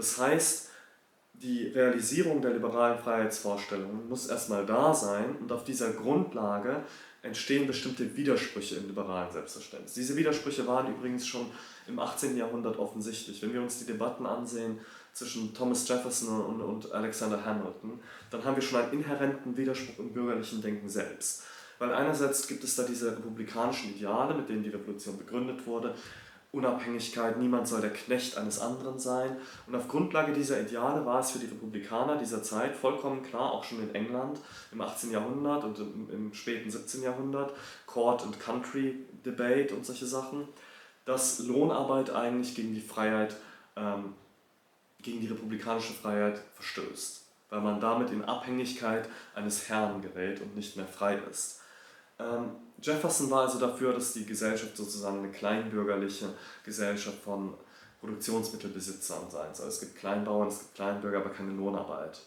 Das heißt, die Realisierung der liberalen Freiheitsvorstellungen muss erstmal da sein und auf dieser Grundlage entstehen bestimmte Widersprüche im liberalen Selbstverständnis. Diese Widersprüche waren übrigens schon im 18. Jahrhundert offensichtlich. Wenn wir uns die Debatten ansehen zwischen Thomas Jefferson und, und Alexander Hamilton, dann haben wir schon einen inhärenten Widerspruch im bürgerlichen Denken selbst. Weil einerseits gibt es da diese republikanischen Ideale, mit denen die Revolution begründet wurde, Unabhängigkeit, niemand soll der Knecht eines anderen sein. Und auf Grundlage dieser Ideale war es für die Republikaner dieser Zeit vollkommen klar, auch schon in England im 18. Jahrhundert und im, im späten 17. Jahrhundert, Court and Country Debate und solche Sachen, dass Lohnarbeit eigentlich gegen die Freiheit, ähm, gegen die republikanische Freiheit verstößt, weil man damit in Abhängigkeit eines Herrn gerät und nicht mehr frei ist. Ähm, Jefferson war also dafür, dass die Gesellschaft sozusagen eine kleinbürgerliche Gesellschaft von Produktionsmittelbesitzern sein soll. Es gibt Kleinbauern, es gibt Kleinbürger, aber keine Lohnarbeit.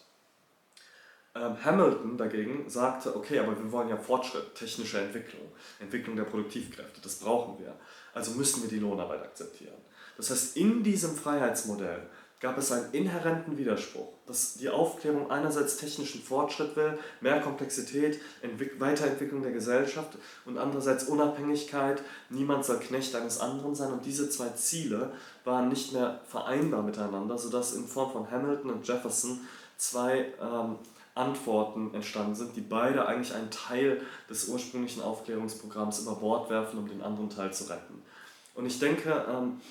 Ähm, Hamilton dagegen sagte, okay, aber wir wollen ja Fortschritt, technische Entwicklung, Entwicklung der Produktivkräfte, das brauchen wir. Also müssen wir die Lohnarbeit akzeptieren. Das heißt, in diesem Freiheitsmodell gab es einen inhärenten Widerspruch, dass die Aufklärung einerseits technischen Fortschritt will, mehr Komplexität, Entwick Weiterentwicklung der Gesellschaft und andererseits Unabhängigkeit, niemand soll Knecht eines anderen sein und diese zwei Ziele waren nicht mehr vereinbar miteinander, sodass in Form von Hamilton und Jefferson zwei ähm, Antworten entstanden sind, die beide eigentlich einen Teil des ursprünglichen Aufklärungsprogramms über Bord werfen, um den anderen Teil zu retten. Und ich denke, ähm,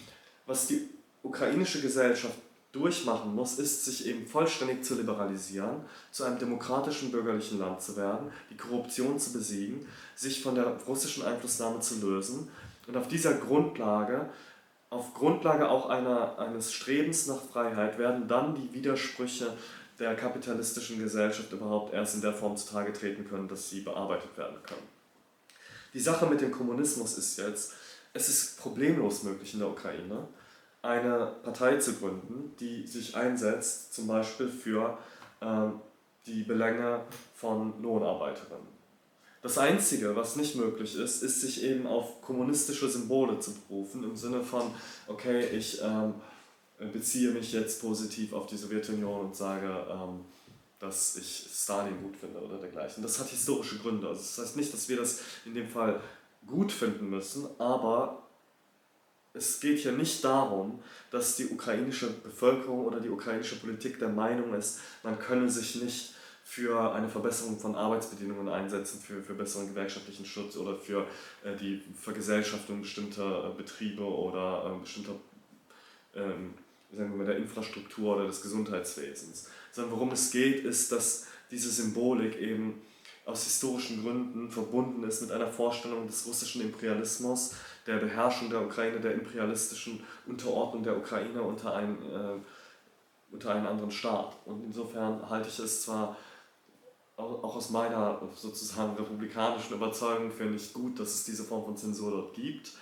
was die ukrainische Gesellschaft durchmachen muss, ist, sich eben vollständig zu liberalisieren, zu einem demokratischen bürgerlichen Land zu werden, die Korruption zu besiegen, sich von der russischen Einflussnahme zu lösen und auf dieser Grundlage, auf Grundlage auch einer, eines Strebens nach Freiheit, werden dann die Widersprüche der kapitalistischen Gesellschaft überhaupt erst in der Form zutage treten können, dass sie bearbeitet werden können. Die Sache mit dem Kommunismus ist jetzt, es ist problemlos möglich in der Ukraine, eine Partei zu gründen, die sich einsetzt, zum Beispiel für äh, die Belänge von Lohnarbeiterinnen. Das Einzige, was nicht möglich ist, ist, sich eben auf kommunistische Symbole zu berufen, im Sinne von, okay, ich ähm, beziehe mich jetzt positiv auf die Sowjetunion und sage, ähm, dass ich Stalin gut finde oder dergleichen. Das hat historische Gründe. Also das heißt nicht, dass wir das in dem Fall gut finden müssen, aber es geht hier nicht darum, dass die ukrainische Bevölkerung oder die ukrainische Politik der Meinung ist, man könne sich nicht für eine Verbesserung von Arbeitsbedingungen einsetzen, für, für besseren gewerkschaftlichen Schutz oder für äh, die Vergesellschaftung bestimmter äh, Betriebe oder äh, bestimmter ähm, sagen wir mal, der Infrastruktur oder des Gesundheitswesens. Sondern worum es geht, ist, dass diese Symbolik eben aus historischen Gründen verbunden ist mit einer Vorstellung des russischen Imperialismus, der Beherrschung der Ukraine, der imperialistischen Unterordnung der Ukraine unter einen, äh, unter einen anderen Staat. Und insofern halte ich es zwar auch aus meiner sozusagen republikanischen Überzeugung für nicht gut, dass es diese Form von Zensur dort gibt,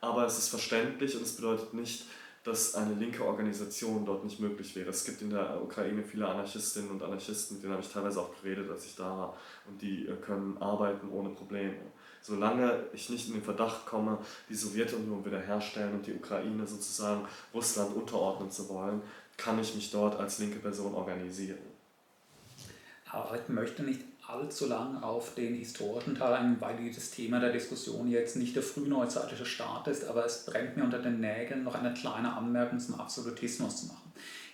aber es ist verständlich und es bedeutet nicht, dass eine linke Organisation dort nicht möglich wäre. Es gibt in der Ukraine viele Anarchistinnen und Anarchisten, mit denen habe ich teilweise auch geredet, als ich da war, und die äh, können arbeiten ohne Probleme. Solange ich nicht in den Verdacht komme, die Sowjetunion wiederherstellen und die Ukraine sozusagen Russland unterordnen zu wollen, kann ich mich dort als linke Person organisieren. Aber möchte nicht allzu lang auf den historischen Teil ein, weil das Thema der Diskussion jetzt nicht der frühneuzeitliche Staat ist, aber es brennt mir unter den Nägeln, noch eine kleine Anmerkung zum Absolutismus zu machen.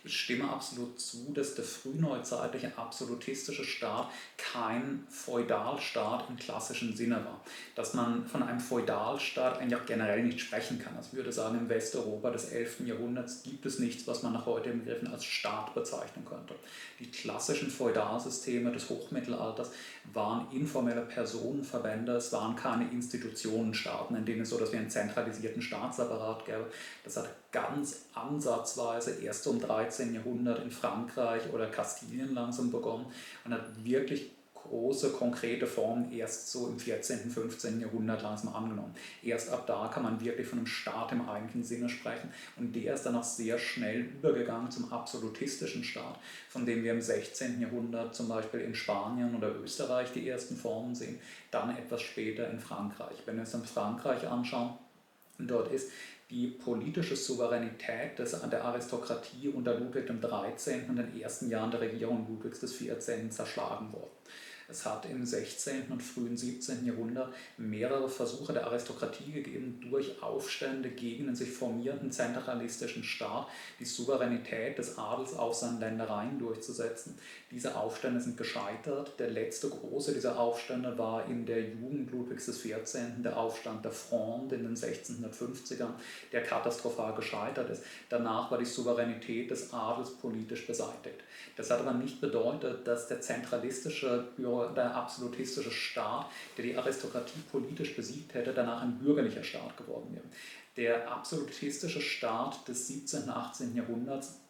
Ich stimme absolut zu, dass der frühneuzeitliche absolutistische Staat kein Feudalstaat im klassischen Sinne war. Dass man von einem Feudalstaat eigentlich auch generell nicht sprechen kann. Also ich würde sagen, im Westeuropa des 11. Jahrhunderts gibt es nichts, was man nach heutigem Begriffen als Staat bezeichnen könnte. Die klassischen Feudalsysteme des Hochmittelalters waren informelle Personenverbände, es waren keine Institutionenstaaten, in denen es so dass wir einen zentralisierten Staatsapparat gäbe. Das hat ganz ansatzweise erst um 13. Jahrhundert in Frankreich oder Kastilien langsam begonnen und hat wirklich große, konkrete Formen erst so im 14., 15. Jahrhundert langsam angenommen. Erst ab da kann man wirklich von einem Staat im eigentlichen Sinne sprechen und der ist dann auch sehr schnell übergegangen zum absolutistischen Staat, von dem wir im 16. Jahrhundert zum Beispiel in Spanien oder Österreich die ersten Formen sehen, dann etwas später in Frankreich. Wenn wir uns dann Frankreich anschauen, dort ist die politische Souveränität des, der Aristokratie unter Ludwig XIII. in den ersten Jahren der Regierung Ludwigs XIV. zerschlagen worden. Es hat im 16. und frühen 17. Jahrhundert mehrere Versuche der Aristokratie gegeben, durch Aufstände gegen den sich formierenden zentralistischen Staat die Souveränität des Adels auf seinen Ländereien durchzusetzen. Diese Aufstände sind gescheitert. Der letzte große dieser Aufstände war in der Jugend Ludwigs XIV., der Aufstand der Fronde in den 1650ern, der katastrophal gescheitert ist. Danach war die Souveränität des Adels politisch beseitigt. Das hat aber nicht bedeutet, dass der zentralistische, der absolutistische Staat, der die Aristokratie politisch besiegt hätte, danach ein bürgerlicher Staat geworden wäre. Der absolutistische Staat des 17. und 18. Jahrhunderts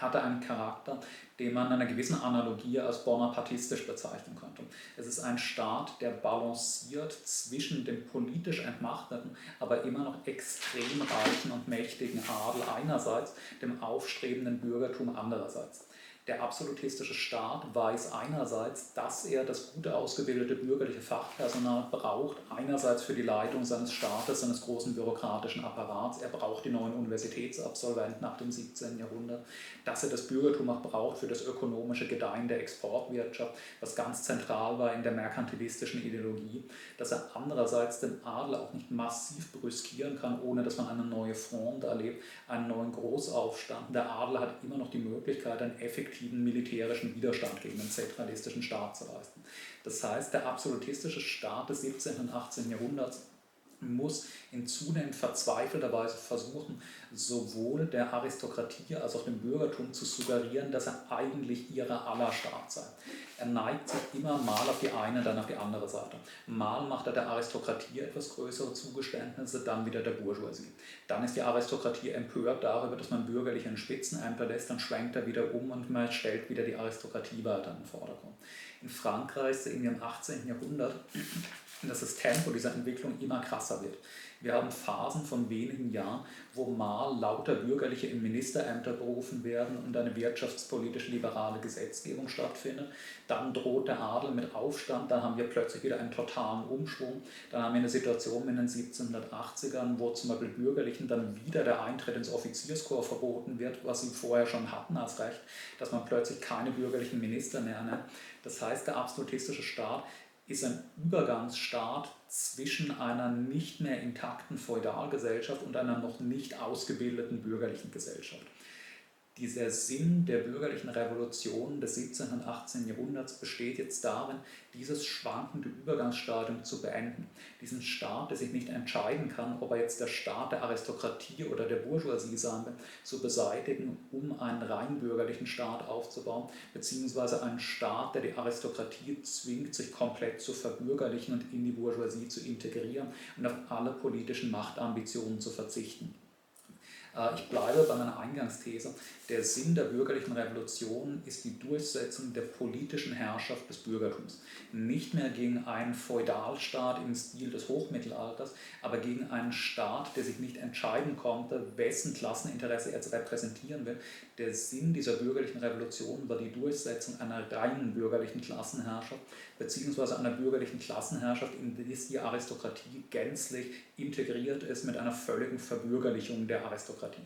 hatte einen Charakter, den man in einer gewissen Analogie als bonapartistisch bezeichnen könnte. Es ist ein Staat, der balanciert zwischen dem politisch entmachteten, aber immer noch extrem reichen und mächtigen Adel einerseits, dem aufstrebenden Bürgertum andererseits. Der absolutistische Staat weiß einerseits, dass er das gute ausgebildete bürgerliche Fachpersonal braucht, einerseits für die Leitung seines Staates, seines großen bürokratischen Apparats. Er braucht die neuen Universitätsabsolventen nach dem 17. Jahrhundert, dass er das Bürgertum auch braucht für das ökonomische Gedeihen der Exportwirtschaft, was ganz zentral war in der merkantilistischen Ideologie, dass er andererseits den Adel auch nicht massiv brüskieren kann, ohne dass man eine neue Front erlebt, einen neuen Großaufstand. Der Adel hat immer noch die Möglichkeit, ein effektiv effektiven militärischen Widerstand gegen den zentralistischen Staat zu leisten. Das heißt, der absolutistische Staat des 17. und 18. Jahrhunderts muss in zunehmend verzweifelter Weise versuchen, sowohl der Aristokratie als auch dem Bürgertum zu suggerieren, dass er eigentlich ihrer aller Staat sei. Er neigt sich immer mal auf die eine, dann auf die andere Seite. Mal macht er der Aristokratie etwas größere Zugeständnisse, dann wieder der Bourgeoisie. Dann ist die Aristokratie empört darüber, dass man bürgerliche in Spitzenämter lässt, dann schwenkt er wieder um und man stellt wieder die Aristokratie weiter in den Vordergrund. In Frankreich wir im 18. Jahrhundert, dass das Tempo dieser Entwicklung immer krasser wird. Wir haben Phasen von wenigen Jahren, wo mal lauter Bürgerliche in Ministerämter berufen werden und eine wirtschaftspolitisch liberale Gesetzgebung stattfindet. Dann droht der Adel mit Aufstand, dann haben wir plötzlich wieder einen totalen Umschwung. Dann haben wir eine Situation in den 1780ern, wo zum Beispiel Bürgerlichen dann wieder der Eintritt ins Offizierskorps verboten wird, was sie vorher schon hatten als Recht, dass man plötzlich keine bürgerlichen Minister mehr nennt. Das heißt, der absolutistische Staat ist ein Übergangsstaat zwischen einer nicht mehr intakten Feudalgesellschaft und einer noch nicht ausgebildeten bürgerlichen Gesellschaft. Dieser Sinn der bürgerlichen Revolution des 17. und 18. Jahrhunderts besteht jetzt darin, dieses schwankende Übergangsstadium zu beenden. Diesen Staat, der sich nicht entscheiden kann, ob er jetzt der Staat der Aristokratie oder der Bourgeoisie sein will, zu beseitigen, um einen rein bürgerlichen Staat aufzubauen, beziehungsweise einen Staat, der die Aristokratie zwingt, sich komplett zu verbürgerlichen und in die Bourgeoisie zu integrieren und auf alle politischen Machtambitionen zu verzichten. Äh, ich bleibe bei meiner Eingangsthese. Der Sinn der bürgerlichen Revolution ist die Durchsetzung der politischen Herrschaft des Bürgertums. Nicht mehr gegen einen Feudalstaat im Stil des Hochmittelalters, aber gegen einen Staat, der sich nicht entscheiden konnte, wessen Klasseninteresse er repräsentieren will. Der Sinn dieser bürgerlichen Revolution war die Durchsetzung einer reinen bürgerlichen Klassenherrschaft, beziehungsweise einer bürgerlichen Klassenherrschaft, in der die Aristokratie gänzlich integriert ist mit einer völligen Verbürgerlichung der Aristokratie.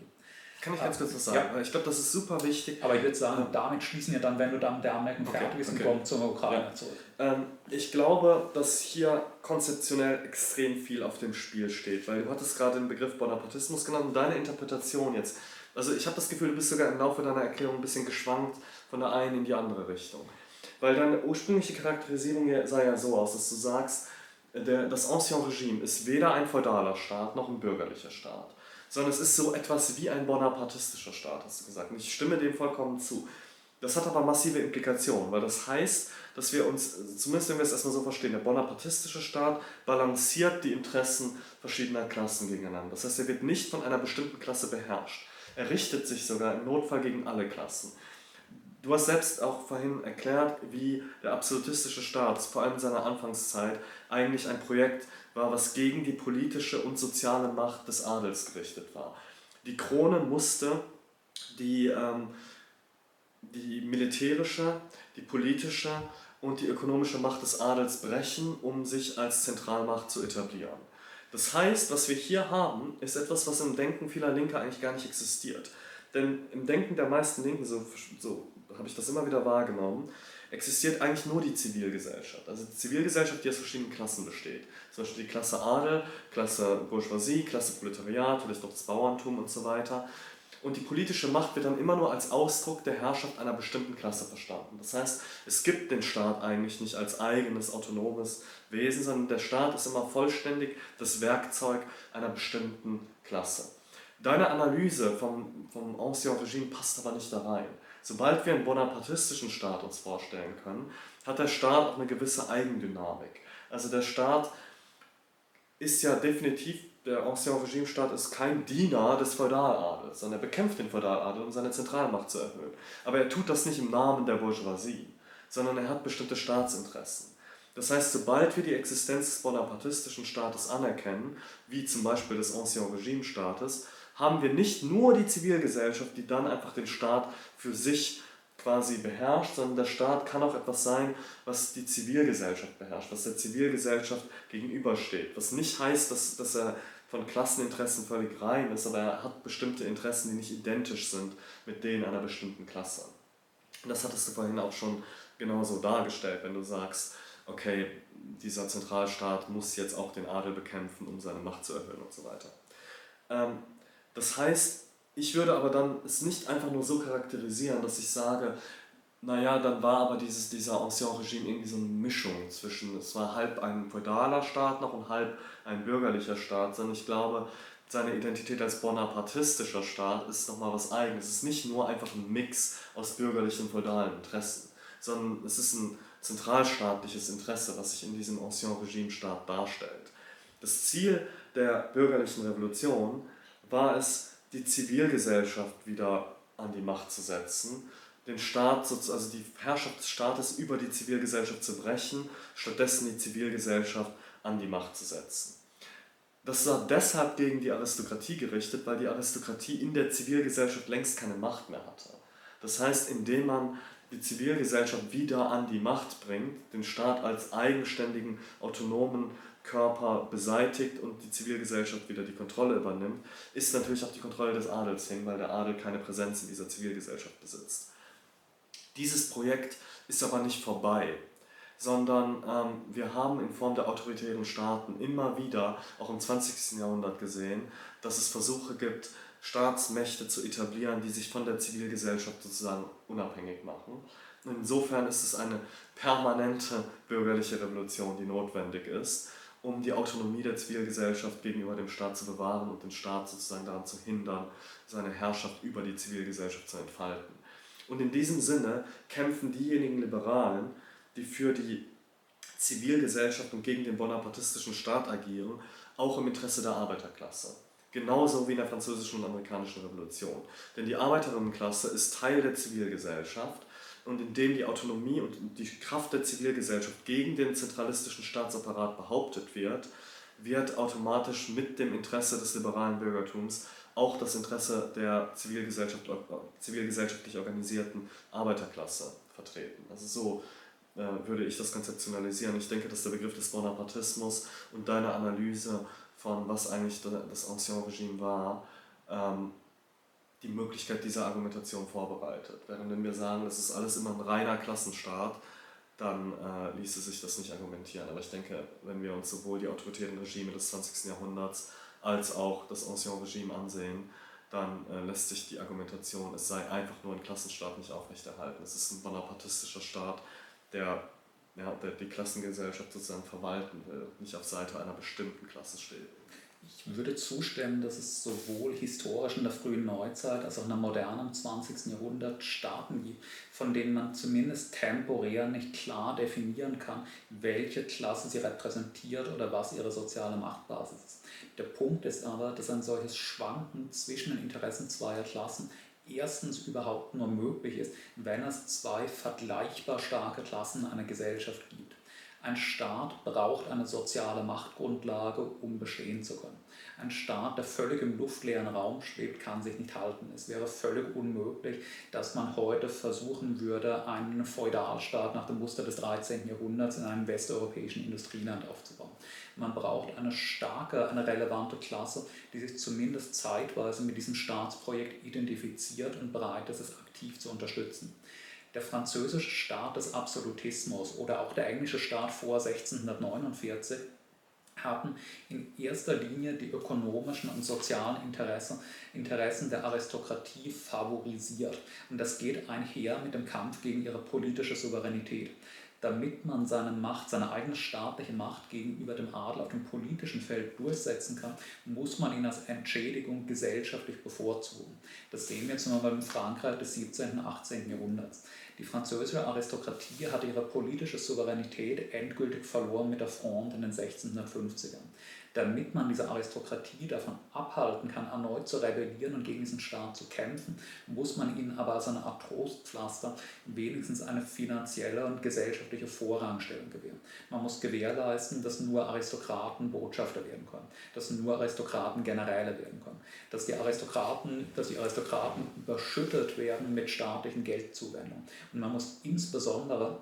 Kann ich ganz kurz was sagen? Ja. Ich glaube, das ist super wichtig. Aber ich würde sagen, damit schließen wir dann, wenn du dann mit der Anmerkung okay, fertig bist, okay. kommen zur Ukraine ja. zurück. Ähm, ich glaube, dass hier konzeptionell extrem viel auf dem Spiel steht, weil du hattest gerade den Begriff Bonapartismus genannt und deine Interpretation jetzt. Also ich habe das Gefühl, du bist sogar im Laufe deiner Erklärung ein bisschen geschwankt von der einen in die andere Richtung. Weil deine ursprüngliche Charakterisierung sah ja so aus, dass du sagst, der, das Ancien Regime ist weder ein feudaler Staat noch ein bürgerlicher Staat sondern es ist so etwas wie ein bonapartistischer Staat, hast du gesagt. Und ich stimme dem vollkommen zu. Das hat aber massive Implikationen, weil das heißt, dass wir uns, zumindest wenn wir es erstmal so verstehen, der bonapartistische Staat balanciert die Interessen verschiedener Klassen gegeneinander. Das heißt, er wird nicht von einer bestimmten Klasse beherrscht. Er richtet sich sogar im Notfall gegen alle Klassen. Du hast selbst auch vorhin erklärt, wie der absolutistische Staat, vor allem in seiner Anfangszeit, eigentlich ein Projekt war, was gegen die politische und soziale Macht des Adels gerichtet war. Die Krone musste die, ähm, die militärische, die politische und die ökonomische Macht des Adels brechen, um sich als Zentralmacht zu etablieren. Das heißt, was wir hier haben, ist etwas, was im Denken vieler Linker eigentlich gar nicht existiert. Denn im Denken der meisten Linken, so, so habe ich das immer wieder wahrgenommen, existiert eigentlich nur die Zivilgesellschaft. Also die Zivilgesellschaft, die aus verschiedenen Klassen besteht. Zum Beispiel die Klasse Adel, Klasse Bourgeoisie, Klasse Proletariat, vielleicht noch das Bauerntum und so weiter. Und die politische Macht wird dann immer nur als Ausdruck der Herrschaft einer bestimmten Klasse verstanden. Das heißt, es gibt den Staat eigentlich nicht als eigenes autonomes Wesen, sondern der Staat ist immer vollständig das Werkzeug einer bestimmten Klasse. Deine Analyse vom, vom Ancien Regime passt aber nicht da rein. Sobald wir einen bonapartistischen Staat uns vorstellen können, hat der Staat auch eine gewisse Eigendynamik. Also der Staat ist ja definitiv der Ancien Regime-Staat ist kein Diener des Feudaladels, sondern er bekämpft den Feudaladel, um seine Zentralmacht zu erhöhen. Aber er tut das nicht im Namen der Bourgeoisie, sondern er hat bestimmte Staatsinteressen. Das heißt, sobald wir die Existenz des bonapartistischen Staates anerkennen, wie zum Beispiel des Ancien Regime-Staates, haben wir nicht nur die Zivilgesellschaft, die dann einfach den Staat für sich quasi beherrscht, sondern der Staat kann auch etwas sein, was die Zivilgesellschaft beherrscht, was der Zivilgesellschaft gegenübersteht. Was nicht heißt, dass, dass er von Klasseninteressen völlig rein ist, aber er hat bestimmte Interessen, die nicht identisch sind mit denen einer bestimmten Klasse. Das hattest du vorhin auch schon genauso dargestellt, wenn du sagst, okay, dieser Zentralstaat muss jetzt auch den Adel bekämpfen, um seine Macht zu erhöhen und so weiter. Ähm, das heißt, ich würde aber dann es nicht einfach nur so charakterisieren, dass ich sage, naja, dann war aber dieses, dieser Ancien Regime irgendwie so eine Mischung zwischen, es war halb ein feudaler Staat noch und halb ein bürgerlicher Staat, sondern ich glaube, seine Identität als bonapartistischer Staat ist nochmal was eigenes. Es ist nicht nur einfach ein Mix aus bürgerlichen und feudalen Interessen, sondern es ist ein zentralstaatliches Interesse, was sich in diesem Ancien Regime-Staat darstellt. Das Ziel der bürgerlichen Revolution war es, die Zivilgesellschaft wieder an die Macht zu setzen, den Staat, also die Herrschaft des Staates über die Zivilgesellschaft zu brechen, stattdessen die Zivilgesellschaft an die Macht zu setzen. Das war deshalb gegen die Aristokratie gerichtet, weil die Aristokratie in der Zivilgesellschaft längst keine Macht mehr hatte. Das heißt, indem man die Zivilgesellschaft wieder an die Macht bringt, den Staat als eigenständigen, autonomen Körper beseitigt und die Zivilgesellschaft wieder die Kontrolle übernimmt, ist natürlich auch die Kontrolle des Adels hin, weil der Adel keine Präsenz in dieser Zivilgesellschaft besitzt. Dieses Projekt ist aber nicht vorbei, sondern ähm, wir haben in Form der autoritären Staaten immer wieder, auch im 20. Jahrhundert gesehen, dass es Versuche gibt, Staatsmächte zu etablieren, die sich von der Zivilgesellschaft sozusagen unabhängig machen. Insofern ist es eine permanente bürgerliche Revolution, die notwendig ist um die Autonomie der Zivilgesellschaft gegenüber dem Staat zu bewahren und den Staat sozusagen daran zu hindern, seine Herrschaft über die Zivilgesellschaft zu entfalten. Und in diesem Sinne kämpfen diejenigen Liberalen, die für die Zivilgesellschaft und gegen den bonapartistischen Staat agieren, auch im Interesse der Arbeiterklasse. Genauso wie in der französischen und amerikanischen Revolution. Denn die Arbeiterinnenklasse ist Teil der Zivilgesellschaft und indem die Autonomie und die Kraft der Zivilgesellschaft gegen den zentralistischen Staatsapparat behauptet wird, wird automatisch mit dem Interesse des liberalen Bürgertums auch das Interesse der Zivilgesellschaft, zivilgesellschaftlich organisierten Arbeiterklasse vertreten. Also so äh, würde ich das konzeptionalisieren. Ich denke, dass der Begriff des Bonapartismus und deine Analyse von was eigentlich das Ancien Regime war, ähm, die Möglichkeit dieser Argumentation vorbereitet. Während wir sagen, das ist alles immer ein reiner Klassenstaat, dann äh, ließe sich das nicht argumentieren. Aber ich denke, wenn wir uns sowohl die autoritären Regime des 20. Jahrhunderts als auch das Ancien Regime ansehen, dann äh, lässt sich die Argumentation, es sei einfach nur ein Klassenstaat, nicht aufrechterhalten. Es ist ein bonapartistischer Staat, der, ja, der die Klassengesellschaft sozusagen verwalten will, nicht auf Seite einer bestimmten Klasse steht. Ich würde zustimmen, dass es sowohl historisch in der frühen Neuzeit als auch in der modernen 20. Jahrhundert Staaten gibt, von denen man zumindest temporär nicht klar definieren kann, welche Klasse sie repräsentiert oder was ihre soziale Machtbasis ist. Der Punkt ist aber, dass ein solches Schwanken zwischen den Interessen zweier Klassen erstens überhaupt nur möglich ist, wenn es zwei vergleichbar starke Klassen einer Gesellschaft gibt. Ein Staat braucht eine soziale Machtgrundlage, um bestehen zu können. Ein Staat, der völlig im luftleeren Raum schwebt, kann sich nicht halten. Es wäre völlig unmöglich, dass man heute versuchen würde, einen Feudalstaat nach dem Muster des 13. Jahrhunderts in einem westeuropäischen Industrieland aufzubauen. Man braucht eine starke, eine relevante Klasse, die sich zumindest zeitweise mit diesem Staatsprojekt identifiziert und bereit ist, es aktiv zu unterstützen. Der französische Staat des Absolutismus oder auch der englische Staat vor 1649 haben in erster Linie die ökonomischen und sozialen Interessen, Interessen der Aristokratie favorisiert. Und das geht einher mit dem Kampf gegen ihre politische Souveränität damit man seine Macht, seine eigene staatliche Macht gegenüber dem Adel auf dem politischen Feld durchsetzen kann, muss man ihn als Entschädigung gesellschaftlich bevorzugen. Das sehen wir zum Beispiel im Frankreich des 17. und 18. Jahrhunderts. Die französische Aristokratie hatte ihre politische Souveränität endgültig verloren mit der Fronde in den 1650ern damit man diese Aristokratie davon abhalten kann, erneut zu rebellieren und gegen diesen Staat zu kämpfen, muss man ihnen aber als eine Art Trostpflaster wenigstens eine finanzielle und gesellschaftliche Vorrangstellung gewähren. Man muss gewährleisten, dass nur Aristokraten Botschafter werden können, dass nur Aristokraten Generäle werden können, dass die Aristokraten, dass die Aristokraten überschüttet werden mit staatlichen Geldzuwendungen. Und man muss insbesondere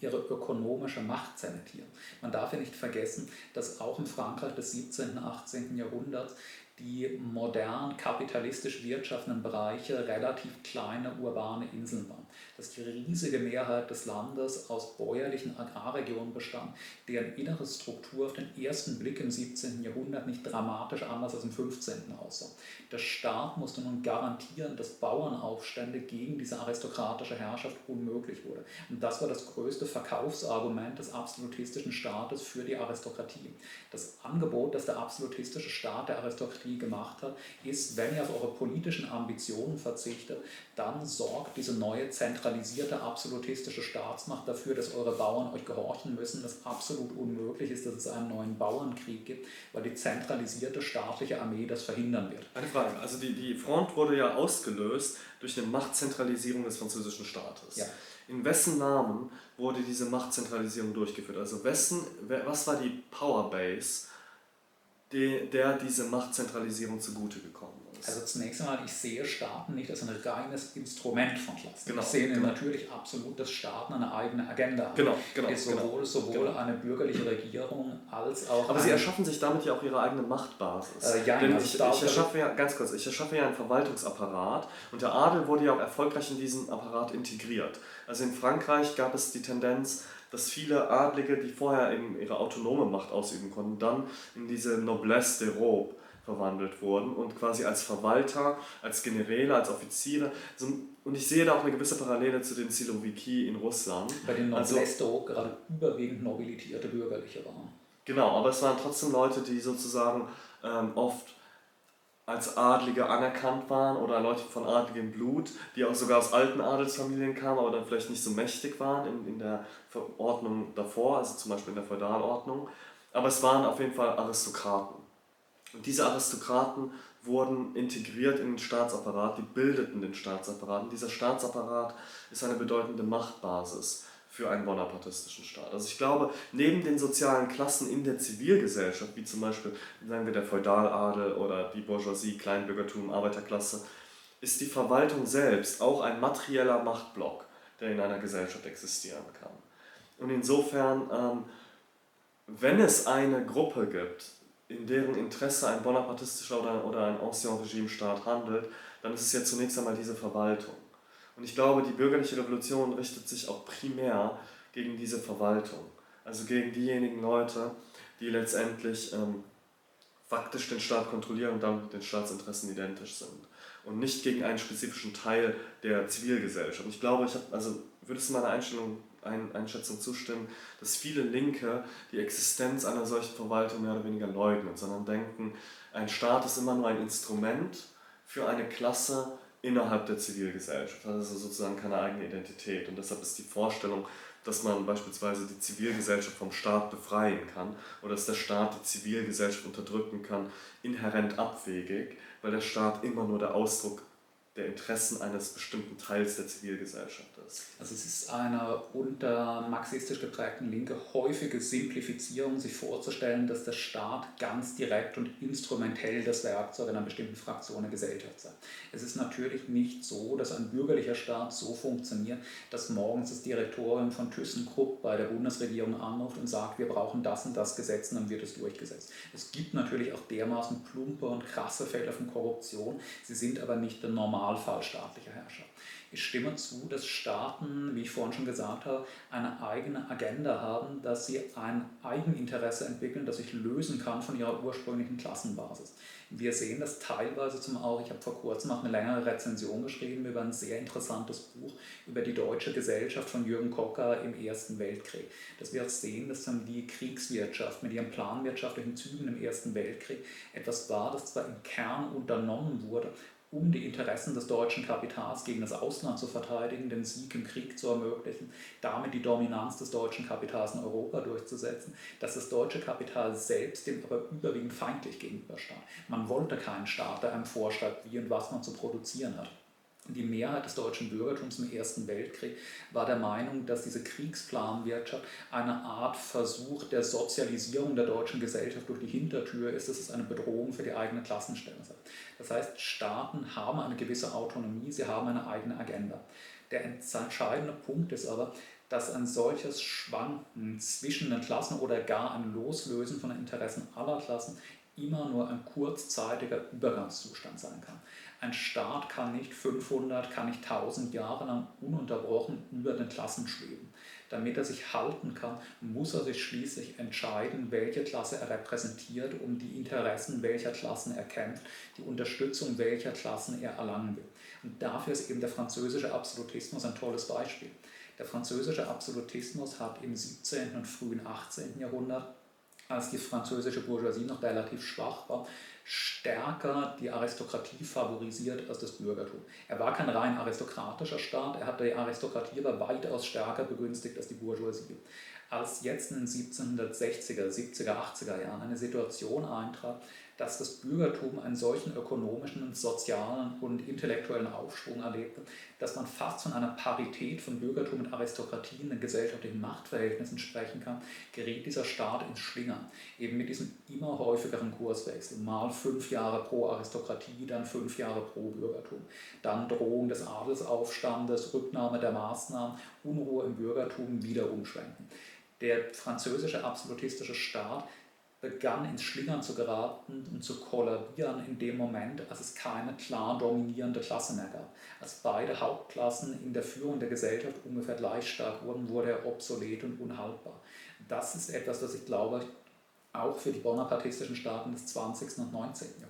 ihre ökonomische Macht zementieren. Man darf ja nicht vergessen, dass auch im Frankreich des 17. und 18. Jahrhunderts die modern kapitalistisch wirtschaftenden Bereiche relativ kleine urbane Inseln waren. Dass die riesige Mehrheit des Landes aus bäuerlichen Agrarregionen bestand, deren innere Struktur auf den ersten Blick im 17. Jahrhundert nicht dramatisch anders als im 15. aussah. Der Staat musste nun garantieren, dass Bauernaufstände gegen diese aristokratische Herrschaft unmöglich wurde. Und das war das größte Verkaufsargument des absolutistischen Staates für die Aristokratie. Das Angebot, das der absolutistische Staat der Aristokratie gemacht hat, ist, wenn ihr auf eure politischen Ambitionen verzichtet, dann sorgt diese neue zentralisierte absolutistische Staatsmacht dafür, dass eure Bauern euch gehorchen müssen, dass absolut unmöglich ist, dass es einen neuen Bauernkrieg gibt, weil die zentralisierte staatliche Armee das verhindern wird. Eine Frage, also die, die Front wurde ja ausgelöst durch eine Machtzentralisierung des französischen Staates. Ja. In wessen Namen wurde diese Machtzentralisierung durchgeführt? Also wessen, was war die Powerbase, der diese Machtzentralisierung zugute gekommen ist. Also zunächst einmal, ich sehe Staaten nicht als ein reines Instrument von Klassen. Genau, ich sehe genau. natürlich absolut, dass Staaten eine eigene Agenda haben. Genau, genau. Die sowohl, genau, sowohl genau. eine bürgerliche Regierung als auch. Aber sie erschaffen sich damit ja auch ihre eigene Machtbasis. Äh, ja, Denn also ich, ich, ich erschaffe ja, ganz kurz, ich erschaffe ja einen Verwaltungsapparat und der Adel wurde ja auch erfolgreich in diesen Apparat integriert. Also in Frankreich gab es die Tendenz, dass viele Adlige, die vorher eben ihre autonome Macht ausüben konnten, dann in diese Noblesse de Robe verwandelt wurden und quasi als Verwalter, als Generäle, als Offiziere. Und ich sehe da auch eine gewisse Parallele zu den Siloviki in Russland. Bei den Noblesse also, gerade überwiegend nobilitierte Bürgerliche waren. Genau, aber es waren trotzdem Leute, die sozusagen ähm, oft als Adlige anerkannt waren oder Leute von adligem Blut, die auch sogar aus alten Adelsfamilien kamen, aber dann vielleicht nicht so mächtig waren in, in der Verordnung davor, also zum Beispiel in der Feudalordnung. Aber es waren auf jeden Fall Aristokraten. Und diese Aristokraten wurden integriert in den Staatsapparat, die bildeten den Staatsapparat. Und dieser Staatsapparat ist eine bedeutende Machtbasis für einen bonapartistischen Staat. Also ich glaube, neben den sozialen Klassen in der Zivilgesellschaft, wie zum Beispiel sagen wir der Feudaladel oder die Bourgeoisie, Kleinbürgertum, Arbeiterklasse, ist die Verwaltung selbst auch ein materieller Machtblock, der in einer Gesellschaft existieren kann. Und insofern, ähm, wenn es eine Gruppe gibt, in deren Interesse ein bonapartistischer oder, oder ein Ancien-Regime-Staat handelt, dann ist es ja zunächst einmal diese Verwaltung. Und ich glaube, die bürgerliche Revolution richtet sich auch primär gegen diese Verwaltung. Also gegen diejenigen Leute, die letztendlich ähm, faktisch den Staat kontrollieren und damit mit den Staatsinteressen identisch sind. Und nicht gegen einen spezifischen Teil der Zivilgesellschaft. Und ich glaube, ich habe, also würdest du meiner Einstellung, ein, Einschätzung zustimmen, dass viele Linke die Existenz einer solchen Verwaltung mehr oder weniger leugnen, sondern denken, ein Staat ist immer nur ein Instrument für eine Klasse, innerhalb der Zivilgesellschaft, hat also sozusagen keine eigene Identität. Und deshalb ist die Vorstellung, dass man beispielsweise die Zivilgesellschaft vom Staat befreien kann oder dass der Staat die Zivilgesellschaft unterdrücken kann, inhärent abwegig, weil der Staat immer nur der Ausdruck der Interessen eines bestimmten Teils der Zivilgesellschaft ist. Also es ist eine unter marxistisch geprägten Linke häufige Simplifizierung, sich vorzustellen, dass der Staat ganz direkt und instrumentell das Werkzeug einer bestimmten Fraktion der Gesellschaft sei. Es ist natürlich nicht so, dass ein bürgerlicher Staat so funktioniert, dass morgens das Direktorium von ThyssenKrupp bei der Bundesregierung anruft und sagt, wir brauchen das und das Gesetz und dann wird es durchgesetzt. Es gibt natürlich auch dermaßen plumpe und krasse Fälle von Korruption, sie sind aber nicht der Normalfall staatlicher Herrscher. Ich stimme zu, dass Staaten, wie ich vorhin schon gesagt habe, eine eigene Agenda haben, dass sie ein Eigeninteresse entwickeln, das sich lösen kann von ihrer ursprünglichen Klassenbasis. Wir sehen das teilweise zum auch, ich habe vor kurzem auch eine längere Rezension geschrieben über ein sehr interessantes Buch über die deutsche Gesellschaft von Jürgen Kocker im Ersten Weltkrieg. Dass wir auch sehen, dass dann die Kriegswirtschaft mit ihren planwirtschaftlichen Zügen im Ersten Weltkrieg etwas war, das zwar im Kern unternommen wurde, um die Interessen des deutschen Kapitals gegen das Ausland zu verteidigen, den Sieg im Krieg zu ermöglichen, damit die Dominanz des deutschen Kapitals in Europa durchzusetzen, dass das deutsche Kapital selbst dem aber überwiegend feindlich gegenüberstand. Man wollte keinen Staat, der einem vorschreibt, wie und was man zu produzieren hat. Die Mehrheit des deutschen Bürgertums im Ersten Weltkrieg war der Meinung, dass diese Kriegsplanwirtschaft eine Art Versuch der Sozialisierung der deutschen Gesellschaft durch die Hintertür ist, dass es eine Bedrohung für die eigene Klassenstellung sei. Das heißt, Staaten haben eine gewisse Autonomie, sie haben eine eigene Agenda. Der entscheidende Punkt ist aber, dass ein solches Schwanken zwischen den Klassen oder gar ein Loslösen von den Interessen aller Klassen immer nur ein kurzzeitiger Übergangszustand sein kann. Ein Staat kann nicht 500, kann nicht 1000 Jahre lang ununterbrochen über den Klassen schweben. Damit er sich halten kann, muss er sich schließlich entscheiden, welche Klasse er repräsentiert, um die Interessen welcher Klassen er kämpft, die Unterstützung welcher Klassen er erlangen will. Und dafür ist eben der französische Absolutismus ein tolles Beispiel. Der französische Absolutismus hat im 17. und frühen 18. Jahrhundert, als die französische Bourgeoisie noch relativ schwach war, stärker die Aristokratie favorisiert als das Bürgertum. Er war kein rein aristokratischer Staat, er hatte die Aristokratie aber weitaus stärker begünstigt als die Bourgeoisie. Als jetzt in den 1760er, 70er, 80er Jahren eine Situation eintrat, dass das Bürgertum einen solchen ökonomischen, sozialen und intellektuellen Aufschwung erlebte, dass man fast von einer Parität von Bürgertum und Aristokratie in den gesellschaftlichen Machtverhältnissen sprechen kann, geriet dieser Staat ins Schlingern. Eben mit diesem immer häufigeren Kurswechsel. Mal fünf Jahre pro Aristokratie, dann fünf Jahre pro Bürgertum. Dann Drohung des Adelsaufstandes, Rücknahme der Maßnahmen, Unruhe im Bürgertum, wieder umschwenken. Der französische absolutistische Staat begann ins Schlingern zu geraten und zu kollabieren in dem Moment, als es keine klar dominierende Klasse mehr gab. Als beide Hauptklassen in der Führung der Gesellschaft ungefähr gleich stark wurden, wurde er obsolet und unhaltbar. Das ist etwas, das ich glaube, auch für die bonapartistischen Staaten des 20. und 19. Jahrhunderts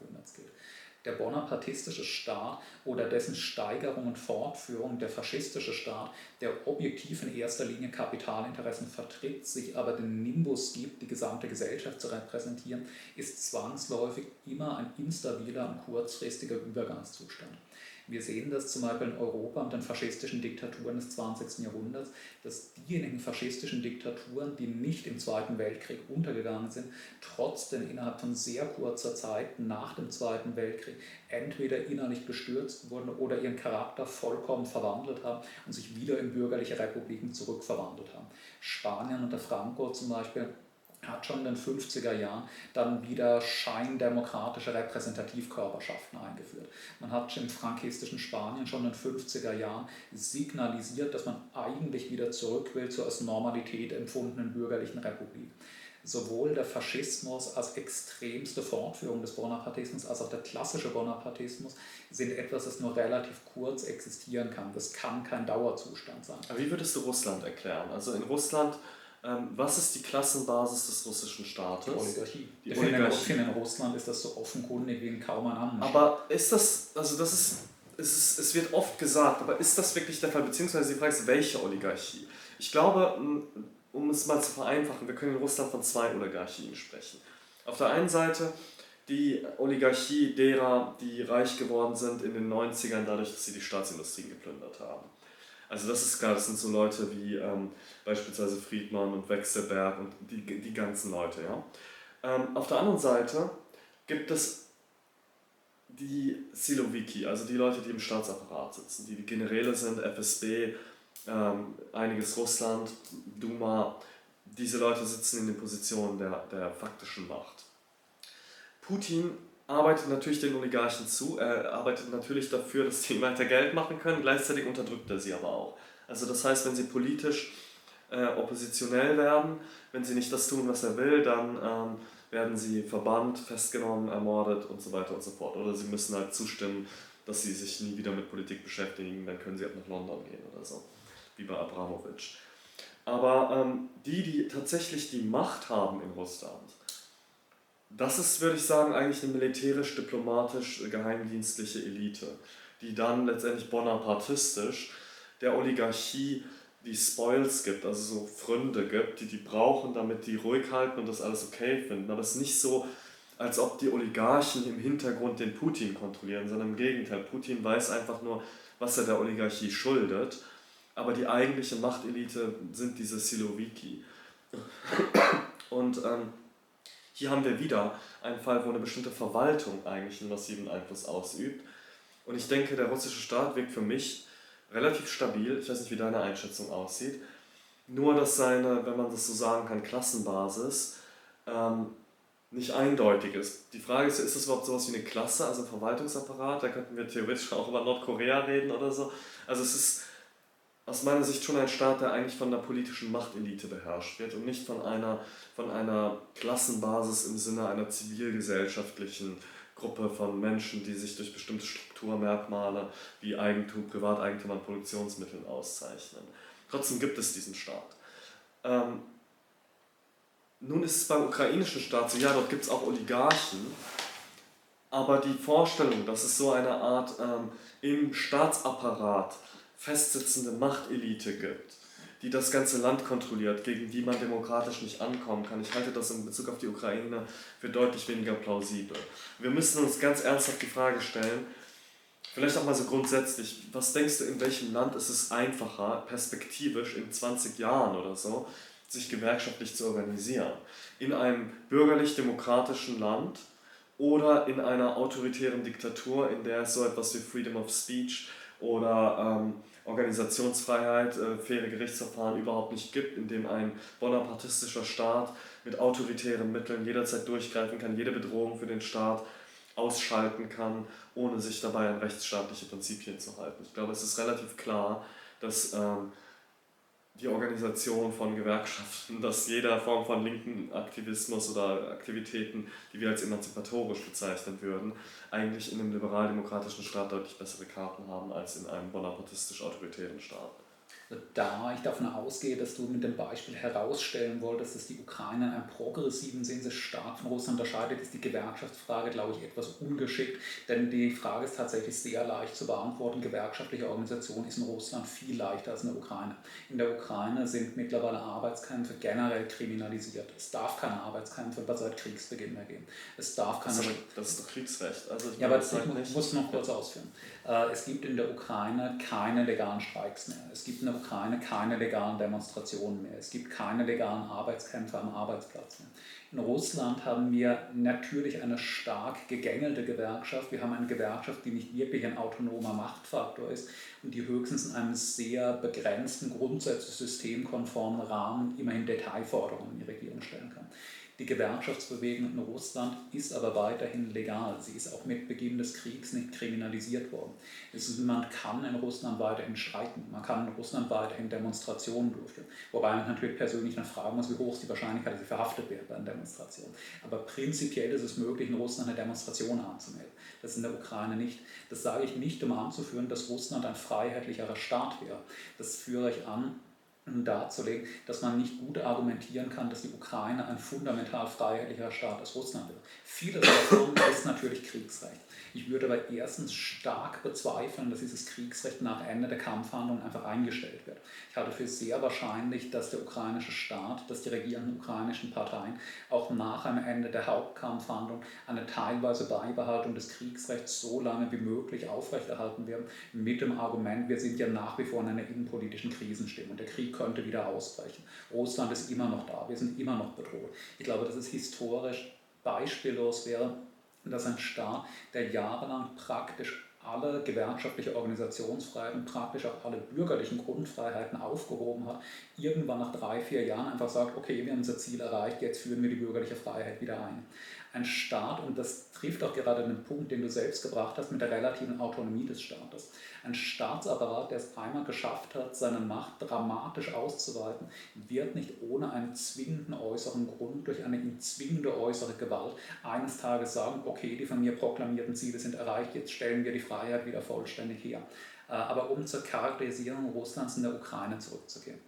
der bonapartistische Staat oder dessen Steigerung und Fortführung der faschistische Staat, der objektiv in erster Linie Kapitalinteressen vertritt, sich aber den Nimbus gibt, die gesamte Gesellschaft zu repräsentieren, ist zwangsläufig immer ein instabiler und kurzfristiger Übergangszustand. Wir sehen das zum Beispiel in Europa und den faschistischen Diktaturen des 20. Jahrhunderts, dass diejenigen faschistischen Diktaturen, die nicht im Zweiten Weltkrieg untergegangen sind, trotzdem innerhalb von sehr kurzer Zeit nach dem Zweiten Weltkrieg entweder innerlich gestürzt wurden oder ihren Charakter vollkommen verwandelt haben und sich wieder in bürgerliche Republiken zurückverwandelt haben. Spanien unter Franco zum Beispiel hat schon in den 50er Jahren dann wieder scheindemokratische Repräsentativkörperschaften eingeführt. Man hat im frankistischen Spanien schon in den 50er Jahren signalisiert, dass man eigentlich wieder zurück will zur als Normalität empfundenen bürgerlichen Republik. Sowohl der Faschismus als extremste Fortführung des Bonapartismus als auch der klassische Bonapartismus sind etwas, das nur relativ kurz existieren kann. Das kann kein Dauerzustand sein. Aber wie würdest du Russland erklären? Also in Russland was ist die Klassenbasis des russischen Staates? Oligarchie. Die Oligarchie. In Russland ist das so offenkundig wie in kaum ein anderer. Aber ist das, also das ist, es, ist, es wird oft gesagt, aber ist das wirklich der Fall? Beziehungsweise die Frage ist, welche Oligarchie? Ich glaube, um es mal zu vereinfachen, wir können in Russland von zwei Oligarchien sprechen. Auf der einen Seite die Oligarchie derer, die reich geworden sind in den 90ern, dadurch, dass sie die Staatsindustrie geplündert haben. Also das ist klar, das sind so Leute wie ähm, beispielsweise Friedmann und Wechselberg und die, die ganzen Leute. Ja? Ähm, auf der anderen Seite gibt es die Siloviki, also die Leute, die im Staatsapparat sitzen, die Generäle sind, FSB, ähm, einiges Russland, Duma, diese Leute sitzen in den Positionen der, der faktischen Macht. Putin arbeitet natürlich den Oligarchen zu, er arbeitet natürlich dafür, dass die weiter Geld machen können, gleichzeitig unterdrückt er sie aber auch. Also das heißt, wenn sie politisch äh, oppositionell werden, wenn sie nicht das tun, was er will, dann ähm, werden sie verbannt, festgenommen, ermordet und so weiter und so fort. Oder sie müssen halt zustimmen, dass sie sich nie wieder mit Politik beschäftigen, dann können sie ab nach London gehen oder so, wie bei Abramowitsch. Aber ähm, die, die tatsächlich die Macht haben in Russland, das ist, würde ich sagen, eigentlich eine militärisch-diplomatisch-geheimdienstliche Elite, die dann letztendlich bonapartistisch der Oligarchie die Spoils gibt, also so Fründe gibt, die die brauchen, damit die ruhig halten und das alles okay finden. Aber es ist nicht so, als ob die Oligarchen im Hintergrund den Putin kontrollieren, sondern im Gegenteil. Putin weiß einfach nur, was er der Oligarchie schuldet, aber die eigentliche Machtelite sind diese Siloviki. Und ähm, hier haben wir wieder einen Fall, wo eine bestimmte Verwaltung eigentlich einen massiven Einfluss ausübt. Und ich denke, der russische Staat wirkt für mich relativ stabil. Ich weiß nicht, wie deine Einschätzung aussieht. Nur, dass seine, wenn man das so sagen kann, Klassenbasis ähm, nicht eindeutig ist. Die Frage ist, ist es überhaupt sowas wie eine Klasse, also ein Verwaltungsapparat? Da könnten wir theoretisch auch über Nordkorea reden oder so. Also es ist aus meiner Sicht schon ein Staat, der eigentlich von der politischen Machtelite beherrscht wird und nicht von einer, von einer Klassenbasis im Sinne einer zivilgesellschaftlichen Gruppe von Menschen, die sich durch bestimmte Strukturmerkmale wie Eigentum, Privateigentum an Produktionsmitteln auszeichnen. Trotzdem gibt es diesen Staat. Ähm, nun ist es beim ukrainischen Staat so, ja, dort gibt es auch Oligarchen, aber die Vorstellung, dass es so eine Art ähm, im Staatsapparat festsitzende Machtelite gibt, die das ganze Land kontrolliert, gegen die man demokratisch nicht ankommen kann. Ich halte das in Bezug auf die Ukraine für deutlich weniger plausibel. Wir müssen uns ganz ernsthaft die Frage stellen, vielleicht auch mal so grundsätzlich, was denkst du, in welchem Land ist es einfacher, perspektivisch in 20 Jahren oder so, sich gewerkschaftlich zu organisieren? In einem bürgerlich-demokratischen Land oder in einer autoritären Diktatur, in der es so etwas wie Freedom of Speech oder ähm, Organisationsfreiheit, äh, faire Gerichtsverfahren überhaupt nicht gibt, in dem ein bonapartistischer Staat mit autoritären Mitteln jederzeit durchgreifen kann, jede Bedrohung für den Staat ausschalten kann, ohne sich dabei an rechtsstaatliche Prinzipien zu halten. Ich glaube, es ist relativ klar, dass ähm, die Organisation von Gewerkschaften, dass jeder Form von linken Aktivismus oder Aktivitäten, die wir als emanzipatorisch bezeichnen würden, eigentlich in einem liberal-demokratischen Staat deutlich bessere Karten haben als in einem bonapartistisch-autoritären Staat da ich davon ausgehe, dass du mit dem Beispiel herausstellen wolltest, dass die Ukraine in einem progressiven Sinn sich stark von Russland unterscheidet, ist die Gewerkschaftsfrage, glaube ich, etwas ungeschickt. Denn die Frage ist tatsächlich sehr leicht zu beantworten. Gewerkschaftliche Organisation ist in Russland viel leichter als in der Ukraine. In der Ukraine sind mittlerweile Arbeitskämpfe generell kriminalisiert. Es darf keine Arbeitskämpfe seit Kriegsbeginn mehr geben. Es darf keine. Das ist, das ist doch Kriegsrecht. Also ja, aber das ich muss noch kurz ausführen. Äh, es gibt in der Ukraine keine legalen Streiks mehr. Es gibt in der Ukraine keine legalen Demonstrationen mehr. Es gibt keine legalen Arbeitskämpfe am Arbeitsplatz mehr. In Russland haben wir natürlich eine stark gegängelte Gewerkschaft. Wir haben eine Gewerkschaft, die nicht wirklich ein autonomer Machtfaktor ist und die höchstens in einem sehr begrenzten, grundsätzlich systemkonformen Rahmen immerhin Detailforderungen in die Regierung stellen kann. Die Gewerkschaftsbewegung in Russland ist aber weiterhin legal. Sie ist auch mit Beginn des Kriegs nicht kriminalisiert worden. Ist, man kann in Russland weiterhin streiken, man kann in Russland weiterhin Demonstrationen durchführen. Wobei man natürlich persönlich dann fragen muss, wie hoch ist die Wahrscheinlichkeit, dass sie verhaftet werden bei einer Demonstration. Aber prinzipiell ist es möglich, in Russland eine Demonstration anzumelden. Das ist in der Ukraine nicht. Das sage ich nicht, um anzuführen, dass Russland ein freiheitlicherer Staat wäre. Das führe ich an, darzulegen, dass man nicht gut argumentieren kann, dass die Ukraine ein fundamental freiheitlicher Staat als Russland ist. Vieles davon ist natürlich Kriegsrecht. Ich würde aber erstens stark bezweifeln, dass dieses Kriegsrecht nach Ende der Kampfhandlungen einfach eingestellt wird. Ich halte für sehr wahrscheinlich, dass der ukrainische Staat, dass die regierenden ukrainischen Parteien auch nach einem Ende der Hauptkampfhandlung eine teilweise Beibehaltung des Kriegsrechts so lange wie möglich aufrechterhalten werden, mit dem Argument, wir sind ja nach wie vor in einer innenpolitischen Krisenstimmung. Der Krieg könnte wieder ausbrechen. Russland ist immer noch da, wir sind immer noch bedroht. Ich glaube, dass es historisch beispiellos wäre, dass ein Staat, der jahrelang praktisch alle gewerkschaftliche Organisationsfreiheiten, praktisch auch alle bürgerlichen Grundfreiheiten aufgehoben hat, irgendwann nach drei, vier Jahren einfach sagt, okay, wir haben unser Ziel erreicht, jetzt führen wir die bürgerliche Freiheit wieder ein ein Staat, und das trifft auch gerade den Punkt, den du selbst gebracht hast, mit der relativen Autonomie des Staates. Ein Staatsapparat, der es einmal geschafft hat, seine Macht dramatisch auszuweiten, wird nicht ohne einen zwingenden äußeren Grund, durch eine ihm zwingende äußere Gewalt eines Tages sagen, okay, die von mir proklamierten Ziele sind erreicht, jetzt stellen wir die Freiheit wieder vollständig her. Äh, aber um zur Charakterisierung Russlands in der Ukraine zurückzugehen.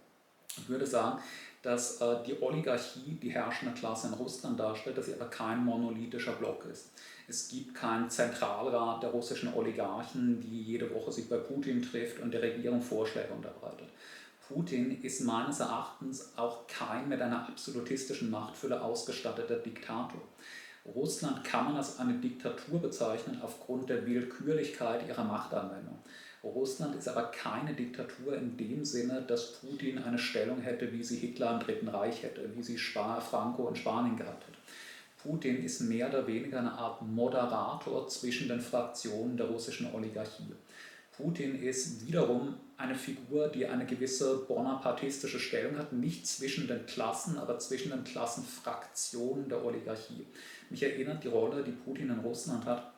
Ich würde sagen, dass äh, die Oligarchie die herrschende Klasse in Russland darstellt, dass sie aber kein monolithischer Block ist. Es gibt keinen Zentralrat der russischen Oligarchen, die jede Woche sich bei Putin trifft und der Regierung Vorschläge unterbreitet. Putin ist meines Erachtens auch kein mit einer absolutistischen Machtfülle ausgestatteter Diktator. Russland kann man als eine Diktatur bezeichnen aufgrund der Willkürlichkeit ihrer Machtanwendung. Russland ist aber keine Diktatur in dem Sinne, dass Putin eine Stellung hätte, wie sie Hitler im Dritten Reich hätte, wie sie Franco in Spanien gehabt hätte. Putin ist mehr oder weniger eine Art Moderator zwischen den Fraktionen der russischen Oligarchie. Putin ist wiederum eine Figur, die eine gewisse bonapartistische Stellung hat, nicht zwischen den Klassen, aber zwischen den Klassenfraktionen der Oligarchie. Mich erinnert die Rolle, die Putin in Russland hat,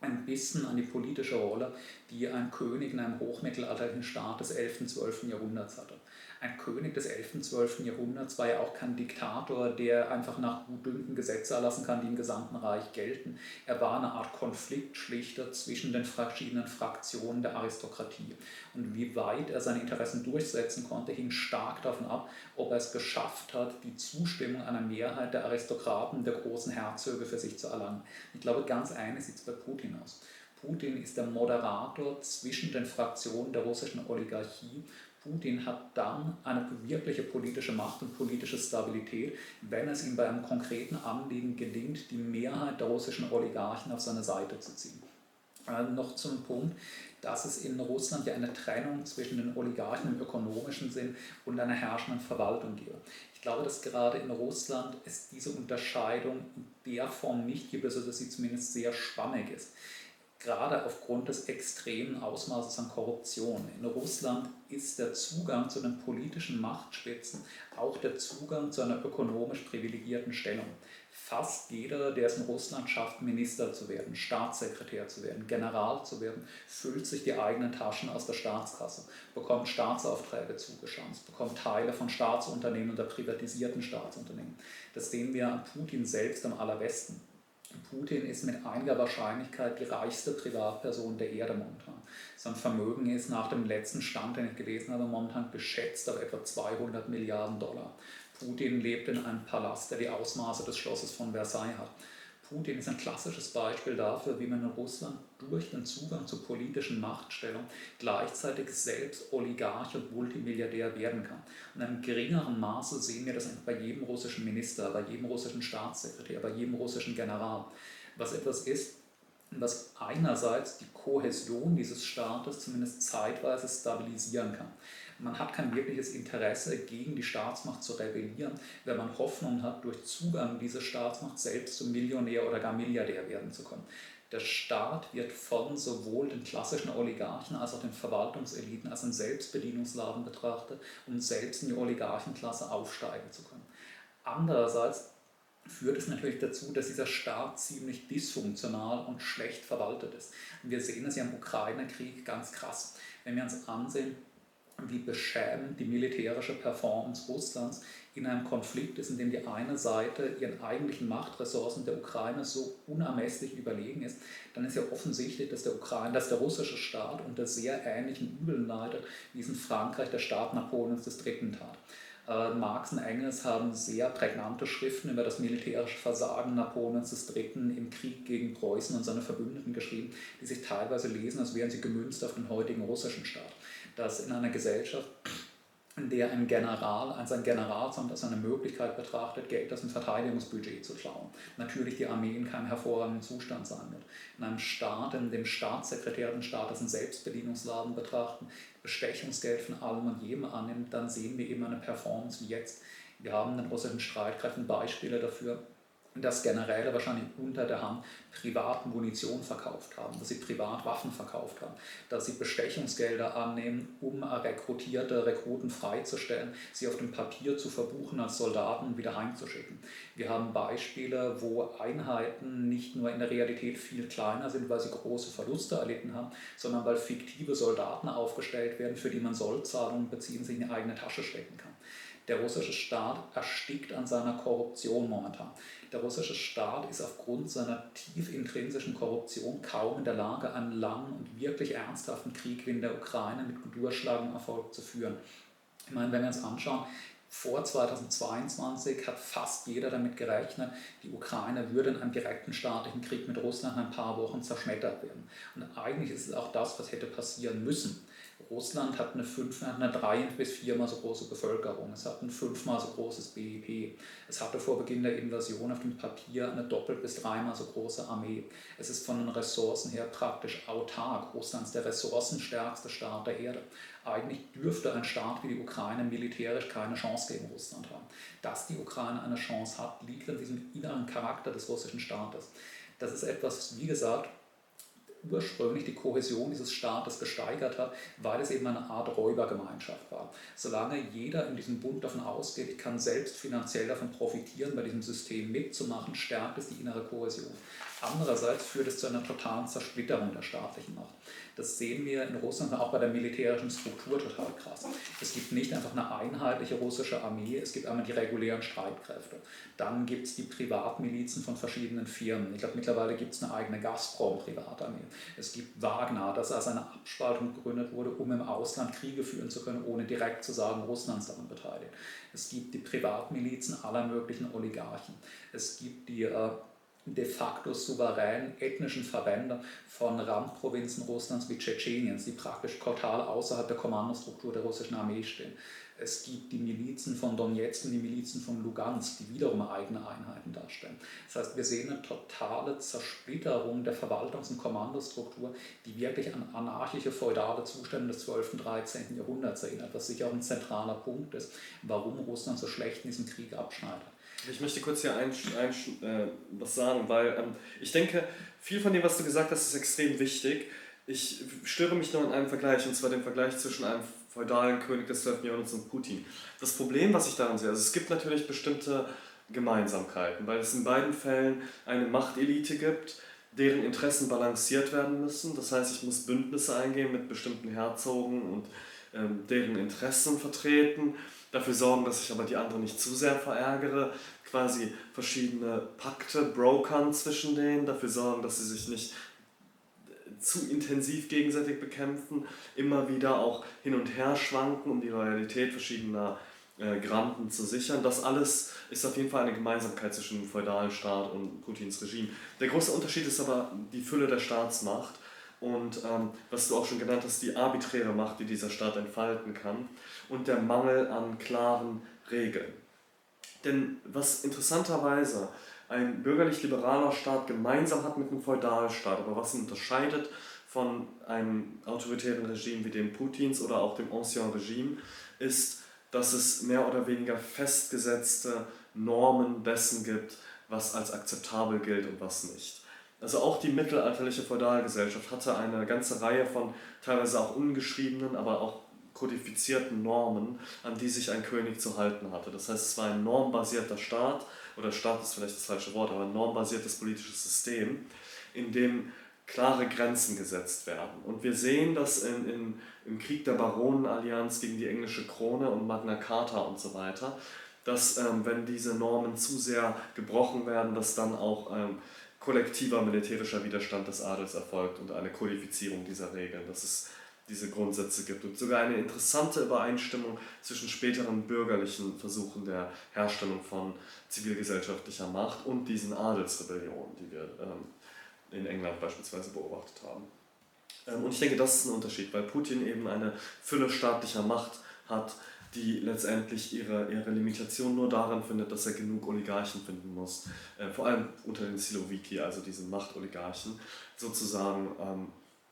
ein bisschen an die politische Rolle, die ein König in einem hochmittelalterlichen Staat des 11. und 12. Jahrhunderts hatte ein König des 11., 12. Jahrhunderts war ja auch kein Diktator, der einfach nach Gutdünken Gesetze erlassen kann, die im gesamten Reich gelten. Er war eine Art Konfliktschlichter zwischen den verschiedenen Fraktionen der Aristokratie. Und wie weit er seine Interessen durchsetzen konnte, hing stark davon ab, ob er es geschafft hat, die Zustimmung einer Mehrheit der Aristokraten, der großen Herzöge für sich zu erlangen. Ich glaube, ganz eines sieht es bei Putin aus. Putin ist der Moderator zwischen den Fraktionen der russischen Oligarchie Putin hat dann eine wirkliche politische Macht und politische Stabilität, wenn es ihm bei einem konkreten Anliegen gelingt, die Mehrheit der russischen Oligarchen auf seine Seite zu ziehen. Also noch zum Punkt, dass es in Russland ja eine Trennung zwischen den Oligarchen im ökonomischen Sinn und einer herrschenden Verwaltung gibt. Ich glaube, dass gerade in Russland es diese Unterscheidung in der Form nicht gibt, also dass sie zumindest sehr schwammig ist gerade aufgrund des extremen Ausmaßes an Korruption. In Russland ist der Zugang zu den politischen Machtspitzen auch der Zugang zu einer ökonomisch privilegierten Stellung. Fast jeder, der es in Russland schafft, Minister zu werden, Staatssekretär zu werden, General zu werden, füllt sich die eigenen Taschen aus der Staatskasse, bekommt Staatsaufträge zugeschanzt, bekommt Teile von Staatsunternehmen oder privatisierten Staatsunternehmen. Das sehen wir an Putin selbst am allerbesten. Putin ist mit einiger Wahrscheinlichkeit die reichste Privatperson der Erde momentan. Sein Vermögen ist nach dem letzten Stand, den ich gelesen habe, momentan geschätzt auf etwa 200 Milliarden Dollar. Putin lebt in einem Palast, der die Ausmaße des Schlosses von Versailles hat. Putin ist ein klassisches Beispiel dafür, wie man in Russland durch den Zugang zur politischen Machtstellung gleichzeitig selbst Oligarch und Multimilliardär werden kann. In einem geringeren Maße sehen wir das bei jedem russischen Minister, bei jedem russischen Staatssekretär, bei jedem russischen General. Was etwas ist, was einerseits die Kohäsion dieses Staates zumindest zeitweise stabilisieren kann. Man hat kein wirkliches Interesse, gegen die Staatsmacht zu rebellieren, wenn man Hoffnung hat, durch Zugang dieser Staatsmacht selbst zum Millionär oder gar Milliardär werden zu können. Der Staat wird von sowohl den klassischen Oligarchen als auch den Verwaltungseliten als ein Selbstbedienungsladen betrachtet, um selbst in die Oligarchenklasse aufsteigen zu können. Andererseits führt es natürlich dazu, dass dieser Staat ziemlich dysfunktional und schlecht verwaltet ist. Und wir sehen es ja im Ukraine-Krieg ganz krass. Wenn wir uns ansehen, wie beschämend die militärische Performance Russlands in einem Konflikt ist, in dem die eine Seite ihren eigentlichen Machtressourcen der Ukraine so unermesslich überlegen ist, dann ist ja offensichtlich, dass der, Ukraine, dass der russische Staat unter sehr ähnlichen Übeln leidet, wie es in Frankreich der Staat Napoleons III. tat. Äh, Marx und Engels haben sehr prägnante Schriften über das militärische Versagen Napoleons III. im Krieg gegen Preußen und seine Verbündeten geschrieben, die sich teilweise lesen, als wären sie gemünzt auf den heutigen russischen Staat dass in einer Gesellschaft, in der ein General, also ein Generalsamt als eine Möglichkeit betrachtet, Geld aus dem Verteidigungsbudget zu klauen, natürlich die Armee in keinem hervorragenden Zustand sein wird. In einem Staat, in dem Staatssekretär den Staat als einen Selbstbedienungsladen betrachten, Bestechungsgeld von allem und jedem annimmt, dann sehen wir eben eine Performance wie jetzt. Wir haben in den russischen Streitkräften Beispiele dafür, dass Generäle wahrscheinlich unter der Hand privat Munition verkauft haben, dass sie privat Waffen verkauft haben, dass sie Bestechungsgelder annehmen, um rekrutierte Rekruten freizustellen, sie auf dem Papier zu verbuchen als Soldaten und wieder heimzuschicken. Wir haben Beispiele, wo Einheiten nicht nur in der Realität viel kleiner sind, weil sie große Verluste erlitten haben, sondern weil fiktive Soldaten aufgestellt werden, für die man Sollzahlungen beziehen, sich in die eigene Tasche stecken kann. Der russische Staat erstickt an seiner Korruption momentan. Der russische Staat ist aufgrund seiner tief intrinsischen Korruption kaum in der Lage, einen langen und wirklich ernsthaften Krieg wie in der Ukraine mit durchschlagendem Erfolg zu führen. Ich meine, wenn wir uns anschauen, vor 2022 hat fast jeder damit gerechnet, die Ukraine würde in einem direkten staatlichen Krieg mit Russland in ein paar Wochen zerschmettert werden. Und eigentlich ist es auch das, was hätte passieren müssen. Russland hat eine, fünf, eine drei- bis viermal so große Bevölkerung, es hat ein fünfmal so großes BIP, es hatte vor Beginn der Invasion auf dem Papier eine doppelt bis dreimal so große Armee. Es ist von den Ressourcen her praktisch autark. Russland ist der ressourcenstärkste Staat der Erde. Eigentlich dürfte ein Staat wie die Ukraine militärisch keine Chance gegen Russland haben. Dass die Ukraine eine Chance hat, liegt an diesem inneren Charakter des russischen Staates. Das ist etwas, wie gesagt, ursprünglich die Kohäsion dieses Staates gesteigert hat, weil es eben eine Art Räubergemeinschaft war. Solange jeder in diesem Bund davon ausgeht, ich kann selbst finanziell davon profitieren, bei diesem System mitzumachen, stärkt es die innere Kohäsion. Andererseits führt es zu einer totalen Zersplitterung der staatlichen Macht. Das sehen wir in Russland auch bei der militärischen Struktur total krass. Es gibt nicht einfach eine einheitliche russische Armee, es gibt einmal die regulären Streitkräfte. Dann gibt es die Privatmilizen von verschiedenen Firmen. Ich glaube, mittlerweile gibt es eine eigene Gazprom-Privatarmee. Es gibt Wagner, das als eine Abspaltung gegründet wurde, um im Ausland Kriege führen zu können, ohne direkt zu sagen, Russland ist daran beteiligt. Es gibt die Privatmilizen aller möglichen Oligarchen. Es gibt die äh, de facto souveränen ethnischen Verbände von Randprovinzen Russlands wie Tschetscheniens, die praktisch total außerhalb der Kommandostruktur der russischen Armee stehen. Es gibt die Milizen von Donetsk und die Milizen von Lugansk, die wiederum eigene Einheiten darstellen. Das heißt, wir sehen eine totale Zersplitterung der Verwaltungs- und Kommandostruktur, die wirklich an anarchische feudale Zustände des 12. und 13. Jahrhunderts erinnert, was sicher auch ein zentraler Punkt ist, warum Russland so schlecht in diesem Krieg abschneidet. Ich möchte kurz hier ein, ein, äh, was sagen, weil ähm, ich denke, viel von dem, was du gesagt hast, ist extrem wichtig. Ich störe mich nur an einem Vergleich, und zwar dem Vergleich zwischen einem feudalen König des 12. Jahrhunderts und Putin. Das Problem, was ich daran sehe, also es gibt natürlich bestimmte Gemeinsamkeiten, weil es in beiden Fällen eine Machtelite gibt, deren Interessen balanciert werden müssen. Das heißt, ich muss Bündnisse eingehen mit bestimmten Herzogen und ähm, deren Interessen vertreten dafür sorgen, dass ich aber die anderen nicht zu sehr verärgere, quasi verschiedene Pakte brokern zwischen denen, dafür sorgen, dass sie sich nicht zu intensiv gegenseitig bekämpfen, immer wieder auch hin und her schwanken, um die Loyalität verschiedener äh, Granten zu sichern. Das alles ist auf jeden Fall eine Gemeinsamkeit zwischen dem feudalen Staat und Putins Regime. Der große Unterschied ist aber die Fülle der Staatsmacht und ähm, was du auch schon genannt hast, die arbiträre Macht, die dieser Staat entfalten kann und der Mangel an klaren Regeln. Denn was interessanterweise ein bürgerlich-liberaler Staat gemeinsam hat mit einem Feudalstaat, aber was ihn unterscheidet von einem autoritären Regime wie dem Putins oder auch dem Ancien Regime, ist, dass es mehr oder weniger festgesetzte Normen dessen gibt, was als akzeptabel gilt und was nicht. Also auch die mittelalterliche Feudalgesellschaft hatte eine ganze Reihe von teilweise auch ungeschriebenen, aber auch kodifizierten Normen, an die sich ein König zu halten hatte. Das heißt, es war ein normbasierter Staat, oder Staat ist vielleicht das falsche Wort, aber ein normbasiertes politisches System, in dem klare Grenzen gesetzt werden. Und wir sehen das in, in, im Krieg der Baronenallianz gegen die englische Krone und Magna Carta und so weiter, dass ähm, wenn diese Normen zu sehr gebrochen werden, dass dann auch ähm, kollektiver militärischer Widerstand des Adels erfolgt und eine Kodifizierung dieser Regeln, dass es diese Grundsätze gibt und sogar eine interessante Übereinstimmung zwischen späteren bürgerlichen Versuchen der Herstellung von zivilgesellschaftlicher Macht und diesen Adelsrebellionen, die wir ähm, in England beispielsweise beobachtet haben. Ähm, und ich denke, das ist ein Unterschied, weil Putin eben eine Fülle staatlicher Macht hat, die letztendlich ihre, ihre Limitation nur daran findet, dass er genug Oligarchen finden muss, äh, vor allem unter den Siloviki, also diesen Machtoligarchen, sozusagen ähm,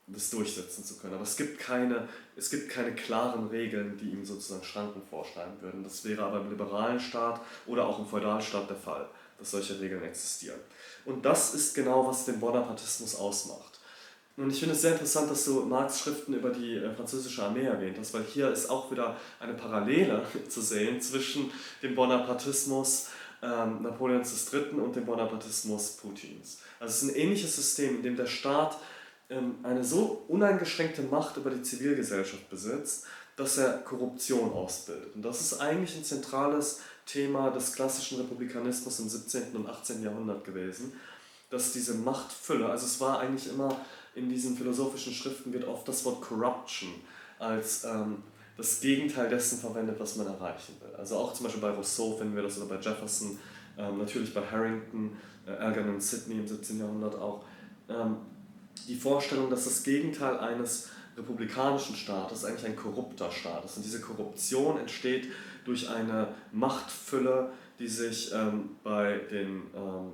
das durchsetzen zu können. Aber es gibt, keine, es gibt keine klaren Regeln, die ihm sozusagen Schranken vorschreiben würden. Das wäre aber im liberalen Staat oder auch im Feudalstaat der Fall. dass solche Regeln existieren. Und das ist genau, was den Bonapartismus ausmacht. Und ich finde es sehr interessant, dass du Marx Schriften über die äh, französische Armee erwähnt hast, weil hier ist auch wieder eine Parallele zu sehen zwischen dem Bonapartismus ähm, Napoleons III. und dem Bonapartismus Putins. Also es ist ein ähnliches System, in dem der Staat ähm, eine so uneingeschränkte Macht über die Zivilgesellschaft besitzt, dass er Korruption ausbildet. Und das ist eigentlich ein zentrales Thema des klassischen Republikanismus im 17. und 18. Jahrhundert gewesen, dass diese Machtfülle, also es war eigentlich immer in diesen philosophischen Schriften wird oft das Wort Corruption als ähm, das Gegenteil dessen verwendet, was man erreichen will. Also auch zum Beispiel bei Rousseau finden wir das oder bei Jefferson, ähm, natürlich bei Harrington, äh, Algernon Sidney im 17. Jahrhundert auch. Ähm, die Vorstellung, dass das Gegenteil eines republikanischen Staates eigentlich ein korrupter Staat ist. Und diese Korruption entsteht durch eine Machtfülle, die sich ähm, bei, den, ähm,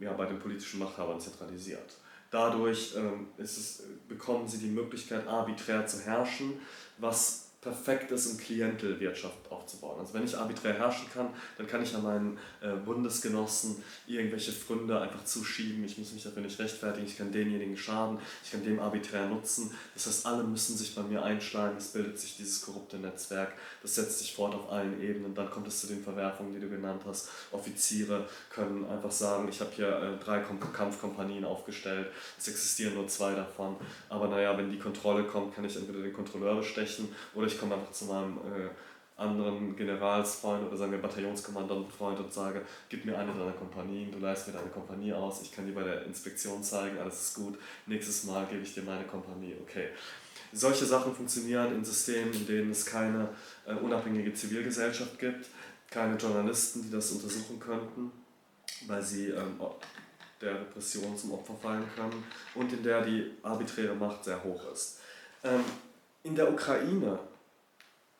ja, bei den politischen Machthabern zentralisiert. Dadurch ähm, es, bekommen sie die Möglichkeit, arbiträr zu herrschen, was perfekt ist, um Klientelwirtschaft aufzubauen. Also wenn ich arbiträr herrschen kann, dann kann ich an meinen äh, Bundesgenossen irgendwelche Fründe einfach zuschieben. Ich muss mich dafür nicht rechtfertigen. Ich kann denjenigen schaden. Ich kann dem arbiträr nutzen. Das heißt, alle müssen sich bei mir einschlagen. Es bildet sich dieses korrupte Netzwerk. Das setzt sich fort auf allen Ebenen. Dann kommt es zu den Verwerfungen, die du genannt hast. Offiziere können einfach sagen, ich habe hier äh, drei Kampfkompanien aufgestellt. Es existieren nur zwei davon. Aber naja, wenn die Kontrolle kommt, kann ich entweder den Kontrolleur bestechen oder ich komme einfach zu meinem äh, anderen Generalsfreund oder sagen wir Bataillonskommandantenfreund und sage, gib mir eine deiner Kompanien, du leist mir deine Kompanie aus, ich kann dir bei der Inspektion zeigen, alles ist gut, nächstes Mal gebe ich dir meine Kompanie, okay. Solche Sachen funktionieren in Systemen, in denen es keine äh, unabhängige Zivilgesellschaft gibt, keine Journalisten, die das untersuchen könnten, weil sie ähm, der Repression zum Opfer fallen können und in der die arbiträre Macht sehr hoch ist. Ähm, in der Ukraine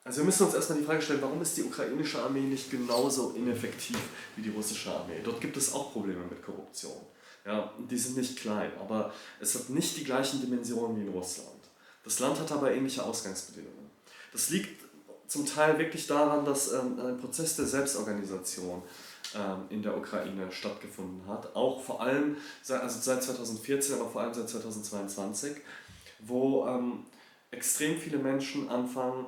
also wir müssen uns erstmal die Frage stellen, warum ist die ukrainische Armee nicht genauso ineffektiv wie die russische Armee? Dort gibt es auch Probleme mit Korruption. Ja, die sind nicht klein, aber es hat nicht die gleichen Dimensionen wie in Russland. Das Land hat aber ähnliche Ausgangsbedingungen. Das liegt zum Teil wirklich daran, dass ähm, ein Prozess der Selbstorganisation ähm, in der Ukraine stattgefunden hat. Auch vor allem seit, also seit 2014, aber vor allem seit 2022, wo ähm, extrem viele Menschen anfangen,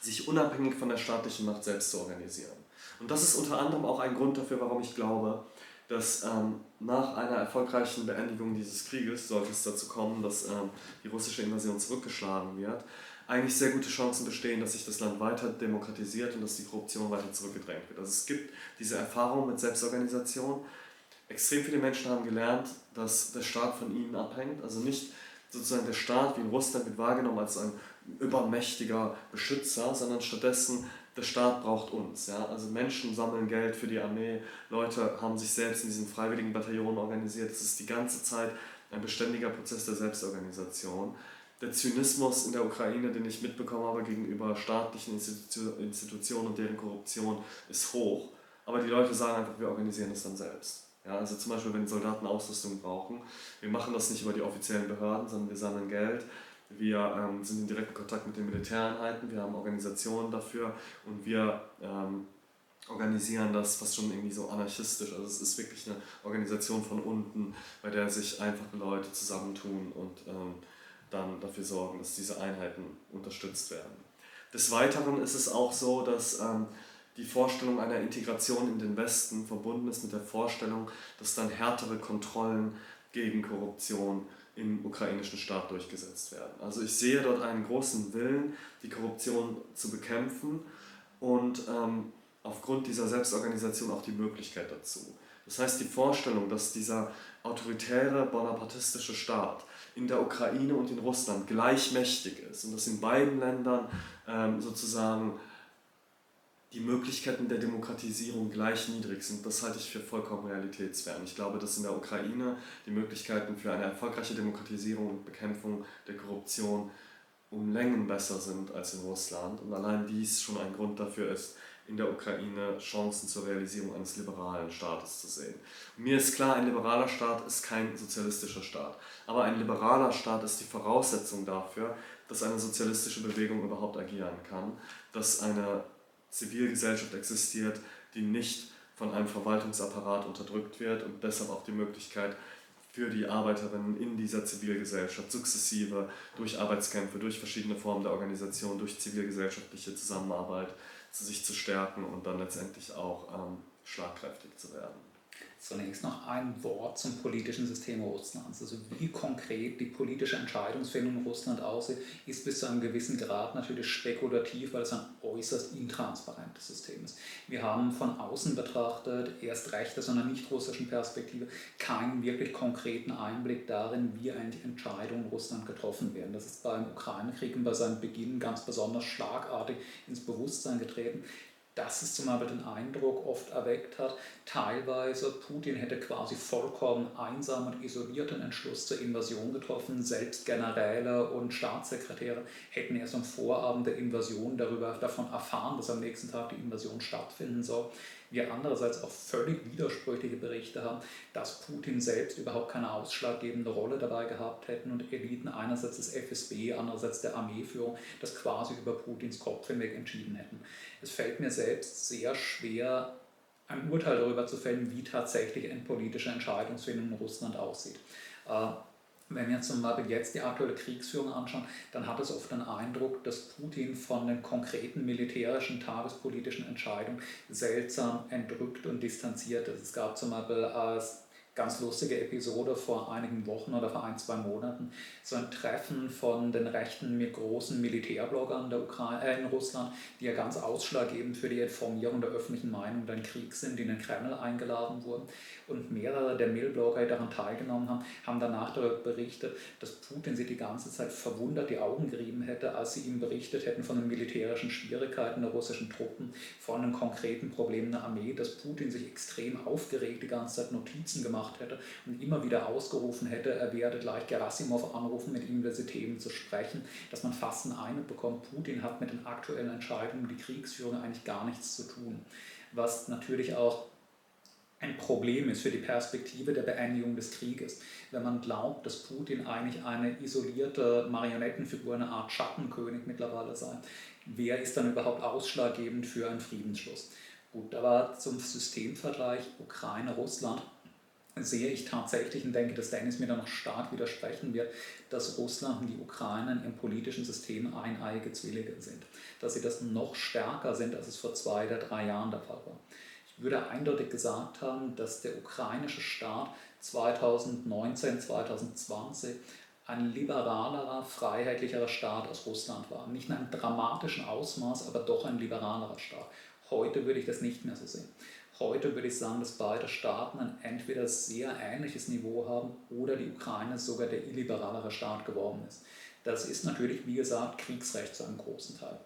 sich unabhängig von der staatlichen Macht selbst zu organisieren. Und das ist unter anderem auch ein Grund dafür, warum ich glaube, dass ähm, nach einer erfolgreichen Beendigung dieses Krieges, sollte es dazu kommen, dass ähm, die russische Invasion zurückgeschlagen wird, eigentlich sehr gute Chancen bestehen, dass sich das Land weiter demokratisiert und dass die Korruption weiter zurückgedrängt wird. Also es gibt diese Erfahrung mit Selbstorganisation. Extrem viele Menschen haben gelernt, dass der Staat von ihnen abhängt. Also nicht sozusagen der Staat wie in Russland wird wahrgenommen als ein übermächtiger Beschützer, sondern stattdessen der Staat braucht uns. Ja? Also Menschen sammeln Geld für die Armee, Leute haben sich selbst in diesen freiwilligen Bataillonen organisiert. Es ist die ganze Zeit ein beständiger Prozess der Selbstorganisation. Der Zynismus in der Ukraine, den ich mitbekommen habe gegenüber staatlichen Institu Institutionen und deren Korruption, ist hoch. Aber die Leute sagen einfach, wir organisieren es dann selbst. Ja, also zum Beispiel, wenn Soldaten Ausrüstung brauchen, wir machen das nicht über die offiziellen Behörden, sondern wir sammeln Geld wir ähm, sind in direkten Kontakt mit den Militäreinheiten, wir haben Organisationen dafür und wir ähm, organisieren das fast schon irgendwie so anarchistisch. Also es ist wirklich eine Organisation von unten, bei der sich einfache Leute zusammentun und ähm, dann dafür sorgen, dass diese Einheiten unterstützt werden. Des Weiteren ist es auch so, dass ähm, die Vorstellung einer Integration in den Westen verbunden ist mit der Vorstellung, dass dann härtere Kontrollen gegen Korruption im ukrainischen Staat durchgesetzt werden. Also ich sehe dort einen großen Willen, die Korruption zu bekämpfen und ähm, aufgrund dieser Selbstorganisation auch die Möglichkeit dazu. Das heißt, die Vorstellung, dass dieser autoritäre bonapartistische Staat in der Ukraine und in Russland gleich mächtig ist und dass in beiden Ländern ähm, sozusagen die Möglichkeiten der Demokratisierung gleich niedrig sind, das halte ich für vollkommen realitätsfern. Ich glaube, dass in der Ukraine die Möglichkeiten für eine erfolgreiche Demokratisierung und Bekämpfung der Korruption um Längen besser sind als in Russland. Und allein dies schon ein Grund dafür ist, in der Ukraine Chancen zur Realisierung eines liberalen Staates zu sehen. Mir ist klar, ein liberaler Staat ist kein sozialistischer Staat. Aber ein liberaler Staat ist die Voraussetzung dafür, dass eine sozialistische Bewegung überhaupt agieren kann, dass eine Zivilgesellschaft existiert, die nicht von einem Verwaltungsapparat unterdrückt wird und deshalb auch die Möglichkeit für die Arbeiterinnen in dieser Zivilgesellschaft sukzessive durch Arbeitskämpfe, durch verschiedene Formen der Organisation, durch zivilgesellschaftliche Zusammenarbeit zu sich zu stärken und dann letztendlich auch ähm, schlagkräftig zu werden. Zunächst noch ein Wort zum politischen System Russlands. Also wie konkret die politische Entscheidungsfindung in Russland aussieht, ist bis zu einem gewissen Grad natürlich spekulativ, weil es ein äußerst intransparentes System ist. Wir haben von außen betrachtet, erst recht aus einer nicht-russischen Perspektive, keinen wirklich konkreten Einblick darin, wie eigentlich Entscheidungen in Russland getroffen werden. Das ist beim Ukraine-Krieg und bei seinem Beginn ganz besonders schlagartig ins Bewusstsein getreten dass es zum Beispiel den Eindruck oft erweckt hat, teilweise Putin hätte quasi vollkommen einsam und isoliert den Entschluss zur Invasion getroffen. Selbst Generäle und Staatssekretäre hätten erst am Vorabend der Invasion darüber davon erfahren, dass am nächsten Tag die Invasion stattfinden soll wir andererseits auch völlig widersprüchliche Berichte haben, dass Putin selbst überhaupt keine ausschlaggebende Rolle dabei gehabt hätten und Eliten einerseits des FSB, andererseits der Armeeführung das quasi über Putins Kopf hinweg entschieden hätten. Es fällt mir selbst sehr schwer, ein Urteil darüber zu fällen, wie tatsächlich eine politische Entscheidungsfindung in Russland aussieht. Äh, wenn wir zum Beispiel jetzt die aktuelle Kriegsführung anschauen, dann hat es oft den Eindruck, dass Putin von den konkreten militärischen, tagespolitischen Entscheidungen seltsam entrückt und distanziert ist. Es gab zum Beispiel als ganz lustige Episode vor einigen Wochen oder vor ein, zwei Monaten. So ein Treffen von den rechten mit großen Militärbloggern der Ukraine, äh, in Russland, die ja ganz ausschlaggebend für die Informierung der öffentlichen Meinung den Krieg sind, die in den Kreml eingeladen wurden. Und mehrere der Mail-Blogger, die daran teilgenommen haben, haben danach darüber berichtet, dass Putin sie die ganze Zeit verwundert die Augen gerieben hätte, als sie ihm berichtet hätten von den militärischen Schwierigkeiten der russischen Truppen, von den konkreten Problemen der Armee, dass Putin sich extrem aufgeregt die ganze Zeit Notizen gemacht gemacht hätte und immer wieder ausgerufen hätte, er werde gleich Gerasimov anrufen, mit ihm über diese Themen zu sprechen, dass man fast einen Eindruck bekommt, Putin hat mit den aktuellen Entscheidungen die Kriegsführung eigentlich gar nichts zu tun. Was natürlich auch ein Problem ist für die Perspektive der Beendigung des Krieges. Wenn man glaubt, dass Putin eigentlich eine isolierte Marionettenfigur, eine Art Schattenkönig mittlerweile sei, wer ist dann überhaupt ausschlaggebend für einen Friedensschluss? Gut, aber zum Systemvergleich Ukraine-Russland sehe ich tatsächlich und denke, dass Dennis mir da noch stark widersprechen wird, dass Russland und die Ukraine im politischen System eineiige Zwillinge sind. Dass sie das noch stärker sind, als es vor zwei oder drei Jahren der Fall war. Ich würde eindeutig gesagt haben, dass der ukrainische Staat 2019, 2020 ein liberalerer, freiheitlicherer Staat als Russland war. Nicht in einem dramatischen Ausmaß, aber doch ein liberalerer Staat. Heute würde ich das nicht mehr so sehen. Heute würde ich sagen, dass beide Staaten ein entweder sehr ähnliches Niveau haben oder die Ukraine sogar der illiberalere Staat geworden ist. Das ist natürlich, wie gesagt, Kriegsrecht zu einem großen Teil.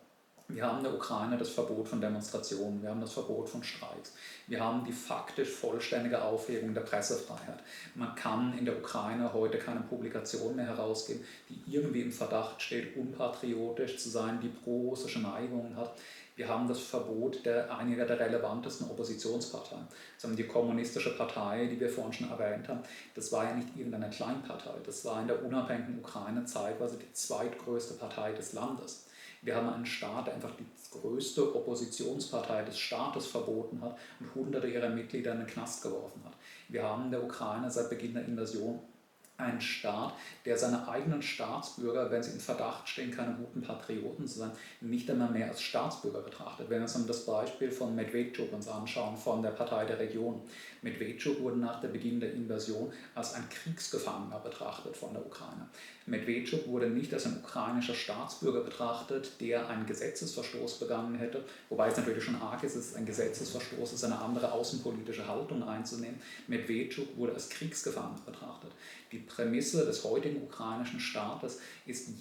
Wir haben in der Ukraine das Verbot von Demonstrationen, wir haben das Verbot von Streiks, wir haben die faktisch vollständige Aufhebung der Pressefreiheit. Man kann in der Ukraine heute keine Publikation mehr herausgeben, die irgendwie im Verdacht steht, unpatriotisch zu sein, die pro-russische Neigungen hat. Wir haben das Verbot der, einiger der relevantesten Oppositionsparteien. Also die kommunistische Partei, die wir vorhin schon erwähnt haben, das war ja nicht irgendeine Kleinpartei. Das war in der unabhängigen Ukraine zeitweise die zweitgrößte Partei des Landes. Wir haben einen Staat, der einfach die größte Oppositionspartei des Staates verboten hat und hunderte ihrer Mitglieder in den Knast geworfen hat. Wir haben in der Ukraine seit Beginn der Invasion ein Staat, der seine eigenen Staatsbürger, wenn sie in Verdacht stehen, keine guten Patrioten zu sein, nicht einmal mehr als Staatsbürger betrachtet. Wenn wir uns das Beispiel von Medvedchuk uns anschauen, von der Partei der Region. Medvedchuk wurde nach der Beginn der Invasion als ein Kriegsgefangener betrachtet von der Ukraine. Medvedchuk wurde nicht als ein ukrainischer Staatsbürger betrachtet, der einen Gesetzesverstoß begangen hätte, wobei es natürlich schon arg ist ein Gesetzesverstoß ist, eine andere außenpolitische Haltung einzunehmen. Medvedchuk wurde als Kriegsgefangener betrachtet. Die Prämisse des heutigen ukrainischen Staates ist